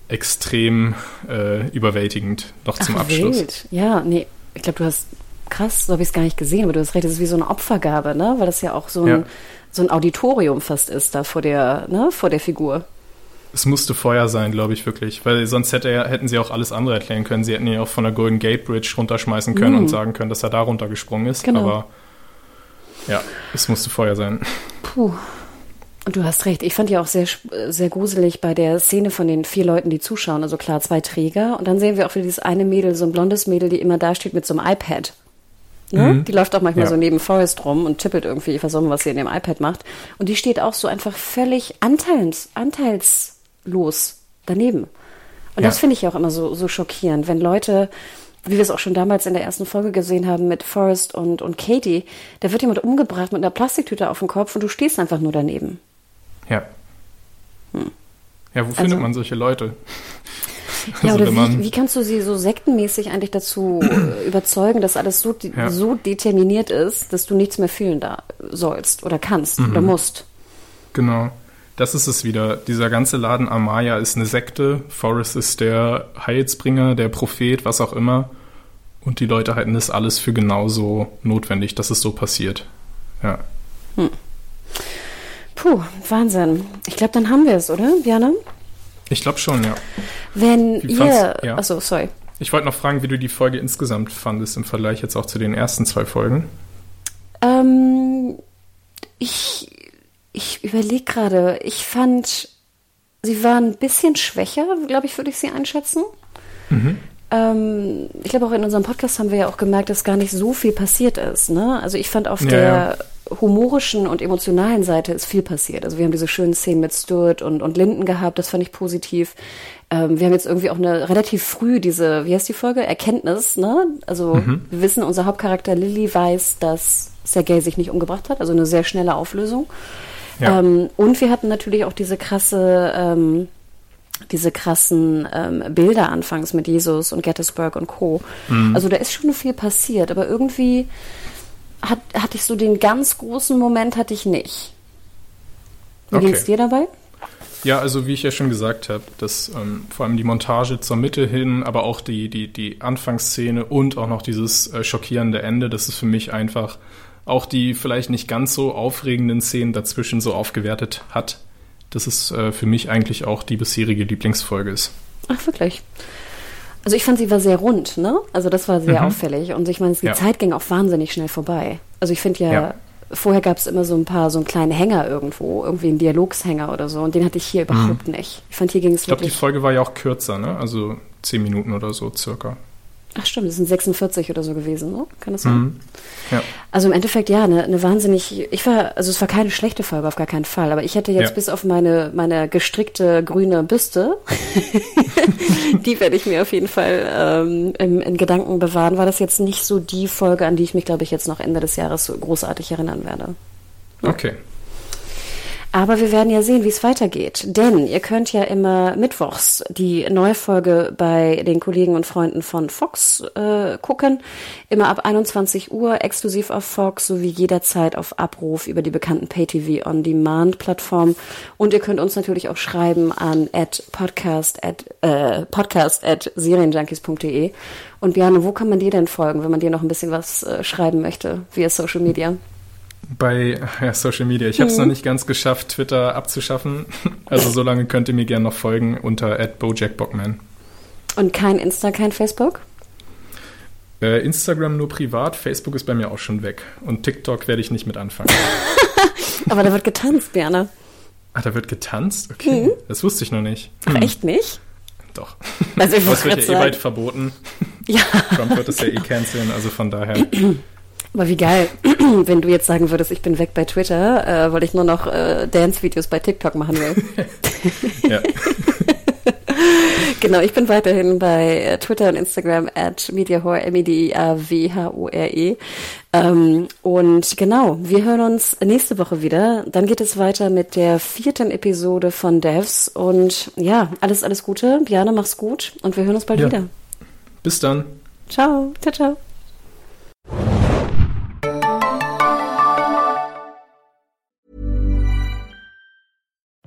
Speaker 2: extrem äh, überwältigend, noch zum Ach, Abschluss. Wild.
Speaker 1: Ja, nee, ich glaube, du hast krass, so habe ich es gar nicht gesehen, aber du hast recht, das ist wie so eine Opfergabe, ne? Weil das ja auch so ein, ja. so ein Auditorium fast ist da vor der, ne? vor der Figur.
Speaker 2: Es musste Feuer sein, glaube ich, wirklich. Weil sonst hätte er, hätten sie auch alles andere erklären können. Sie hätten ihn auch von der Golden Gate Bridge runterschmeißen können mm. und sagen können, dass er da runtergesprungen ist. Genau. Aber ja, es musste Feuer sein.
Speaker 1: Puh. Und du hast recht. Ich fand ja auch sehr, sehr gruselig bei der Szene von den vier Leuten, die zuschauen. Also klar, zwei Träger. Und dann sehen wir auch wieder dieses eine Mädel, so ein blondes Mädel, die immer da steht mit so einem iPad. Ne? Mhm. Die läuft auch manchmal ja. so neben Forrest rum und tippelt irgendwie, ich weiß auch was sie in dem iPad macht. Und die steht auch so einfach völlig anteils, anteilslos daneben. Und ja. das finde ich auch immer so, so schockierend, wenn Leute, wie wir es auch schon damals in der ersten Folge gesehen haben mit Forrest und, und Katie, da wird jemand umgebracht mit einer Plastiktüte auf dem Kopf und du stehst einfach nur daneben.
Speaker 2: Ja. Hm. Ja, wo also, findet man solche Leute?
Speaker 1: Ja, also oder wie, wie, kannst du sie so sektenmäßig eigentlich dazu äh, überzeugen, dass alles so, ja. so determiniert ist, dass du nichts mehr fühlen da sollst oder kannst mhm. oder musst?
Speaker 2: Genau. Das ist es wieder. Dieser ganze Laden Amaya ist eine Sekte. Forrest ist der Heilsbringer, der Prophet, was auch immer. Und die Leute halten das alles für genauso notwendig, dass es so passiert. Ja. Hm.
Speaker 1: Puh, Wahnsinn. Ich glaube, dann haben wir es, oder, Jana?
Speaker 2: Ich glaube schon, ja.
Speaker 1: Wenn ihr. Ja. Achso, sorry.
Speaker 2: Ich wollte noch fragen, wie du die Folge insgesamt fandest im Vergleich jetzt auch zu den ersten zwei Folgen.
Speaker 1: Ähm, ich ich überlege gerade. Ich fand, sie war ein bisschen schwächer, glaube ich, würde ich sie einschätzen. Mhm. Ähm, ich glaube, auch in unserem Podcast haben wir ja auch gemerkt, dass gar nicht so viel passiert ist. Ne? Also ich fand auf ja, der ja. Humorischen und emotionalen Seite ist viel passiert. Also wir haben diese schönen Szenen mit Stuart und, und Linden gehabt, das fand ich positiv. Ähm, wir haben jetzt irgendwie auch eine relativ früh diese, wie heißt die Folge? Erkenntnis, ne? Also mhm. wir wissen, unser Hauptcharakter Lilly weiß, dass Sergei sich nicht umgebracht hat, also eine sehr schnelle Auflösung. Ja. Ähm, und wir hatten natürlich auch diese krasse, ähm, diese krassen ähm, Bilder anfangs mit Jesus und Gettysburg und Co. Mhm. Also da ist schon viel passiert, aber irgendwie hat, hatte ich so den ganz großen Moment hatte ich nicht. Wie okay. ging es dir dabei?
Speaker 2: Ja, also wie ich ja schon gesagt habe, dass ähm, vor allem die Montage zur Mitte hin, aber auch die, die, die Anfangsszene und auch noch dieses äh, schockierende Ende, das ist für mich einfach auch die vielleicht nicht ganz so aufregenden Szenen dazwischen so aufgewertet hat. Das ist äh, für mich eigentlich auch die bisherige Lieblingsfolge ist.
Speaker 1: Ach, wirklich? Also ich fand, sie war sehr rund, ne? Also das war sehr mhm. auffällig. Und ich meine, die ja. Zeit ging auch wahnsinnig schnell vorbei. Also ich finde ja, ja, vorher gab es immer so ein paar, so einen kleinen Hänger irgendwo, irgendwie einen Dialogshänger oder so. Und den hatte ich hier überhaupt mhm. nicht. Ich fand, hier ging es.
Speaker 2: Ich glaube, die Folge war ja auch kürzer, ne? Also zehn Minuten oder so circa.
Speaker 1: Ach stimmt, das sind 46 oder so gewesen, ne? Kann das sein?
Speaker 2: Mhm. Ja.
Speaker 1: Also im Endeffekt ja, eine, eine wahnsinnig, ich war, also es war keine schlechte Folge, auf gar keinen Fall, aber ich hätte jetzt
Speaker 2: Ja.
Speaker 1: bis auf meine, meine gestrickte grüne Büste, <laughs> die werde ich mir auf jeden Fall ähm, im, in Gedanken bewahren, war das jetzt nicht so die Folge, an die ich mich, glaube ich, jetzt noch Ende des Jahres so großartig erinnern werde.
Speaker 2: Okay.
Speaker 1: Aber wir werden ja sehen, wie es weitergeht. Denn ihr könnt ja immer mittwochs die neue Folge bei den Kollegen und Freunden von Fox äh, gucken. Immer ab 21 Uhr exklusiv auf Fox sowie jederzeit auf Abruf über die bekannten Pay-TV On-Demand-Plattformen. Und ihr könnt uns natürlich auch schreiben an at podcast at, äh, podcast at serienjunkies.de. Und Björn, wo kann man dir denn folgen, wenn man dir noch ein bisschen was äh, schreiben möchte via Social Media?
Speaker 2: Bei ja, Social Media. Ich habe es noch nicht ganz geschafft, Twitter abzuschaffen. <laughs> Also so lange könnt ihr mir gerne noch folgen unter @bojackbockman.
Speaker 1: Und kein Insta, kein Facebook?
Speaker 2: Äh, Instagram nur privat, Facebook ist bei mir auch schon weg. Und TikTok werde ich nicht mit anfangen. <laughs>
Speaker 1: Aber da wird getanzt, Björn.
Speaker 2: Ach, da wird getanzt? Okay. Das wusste ich noch nicht.
Speaker 1: Ach, echt nicht?
Speaker 2: Doch.
Speaker 1: Also ich wollte
Speaker 2: wird ja eh bald verboten.
Speaker 1: Ja,
Speaker 2: Trump wird es ja eh canceln, also von daher. <clears throat>
Speaker 1: aber wie geil, <clears throat> wenn du jetzt sagen würdest, ich bin weg bei Twitter, äh, weil ich nur noch äh, Dance-Videos bei TikTok machen will. <laughs>
Speaker 2: Ja. <laughs>
Speaker 1: genau, ich bin weiterhin bei äh, Twitter und Instagram at mediahore, M-E-D-I-A-W-H-O-R-E. Ähm, und genau, wir hören uns nächste Woche wieder. Dann geht es weiter mit der vierten Episode von Devs. Und ja, alles, alles Gute. Björn, mach's gut. Und wir hören uns bald
Speaker 2: Ja.
Speaker 1: wieder.
Speaker 2: Bis dann.
Speaker 1: Ciao, ciao, ciao.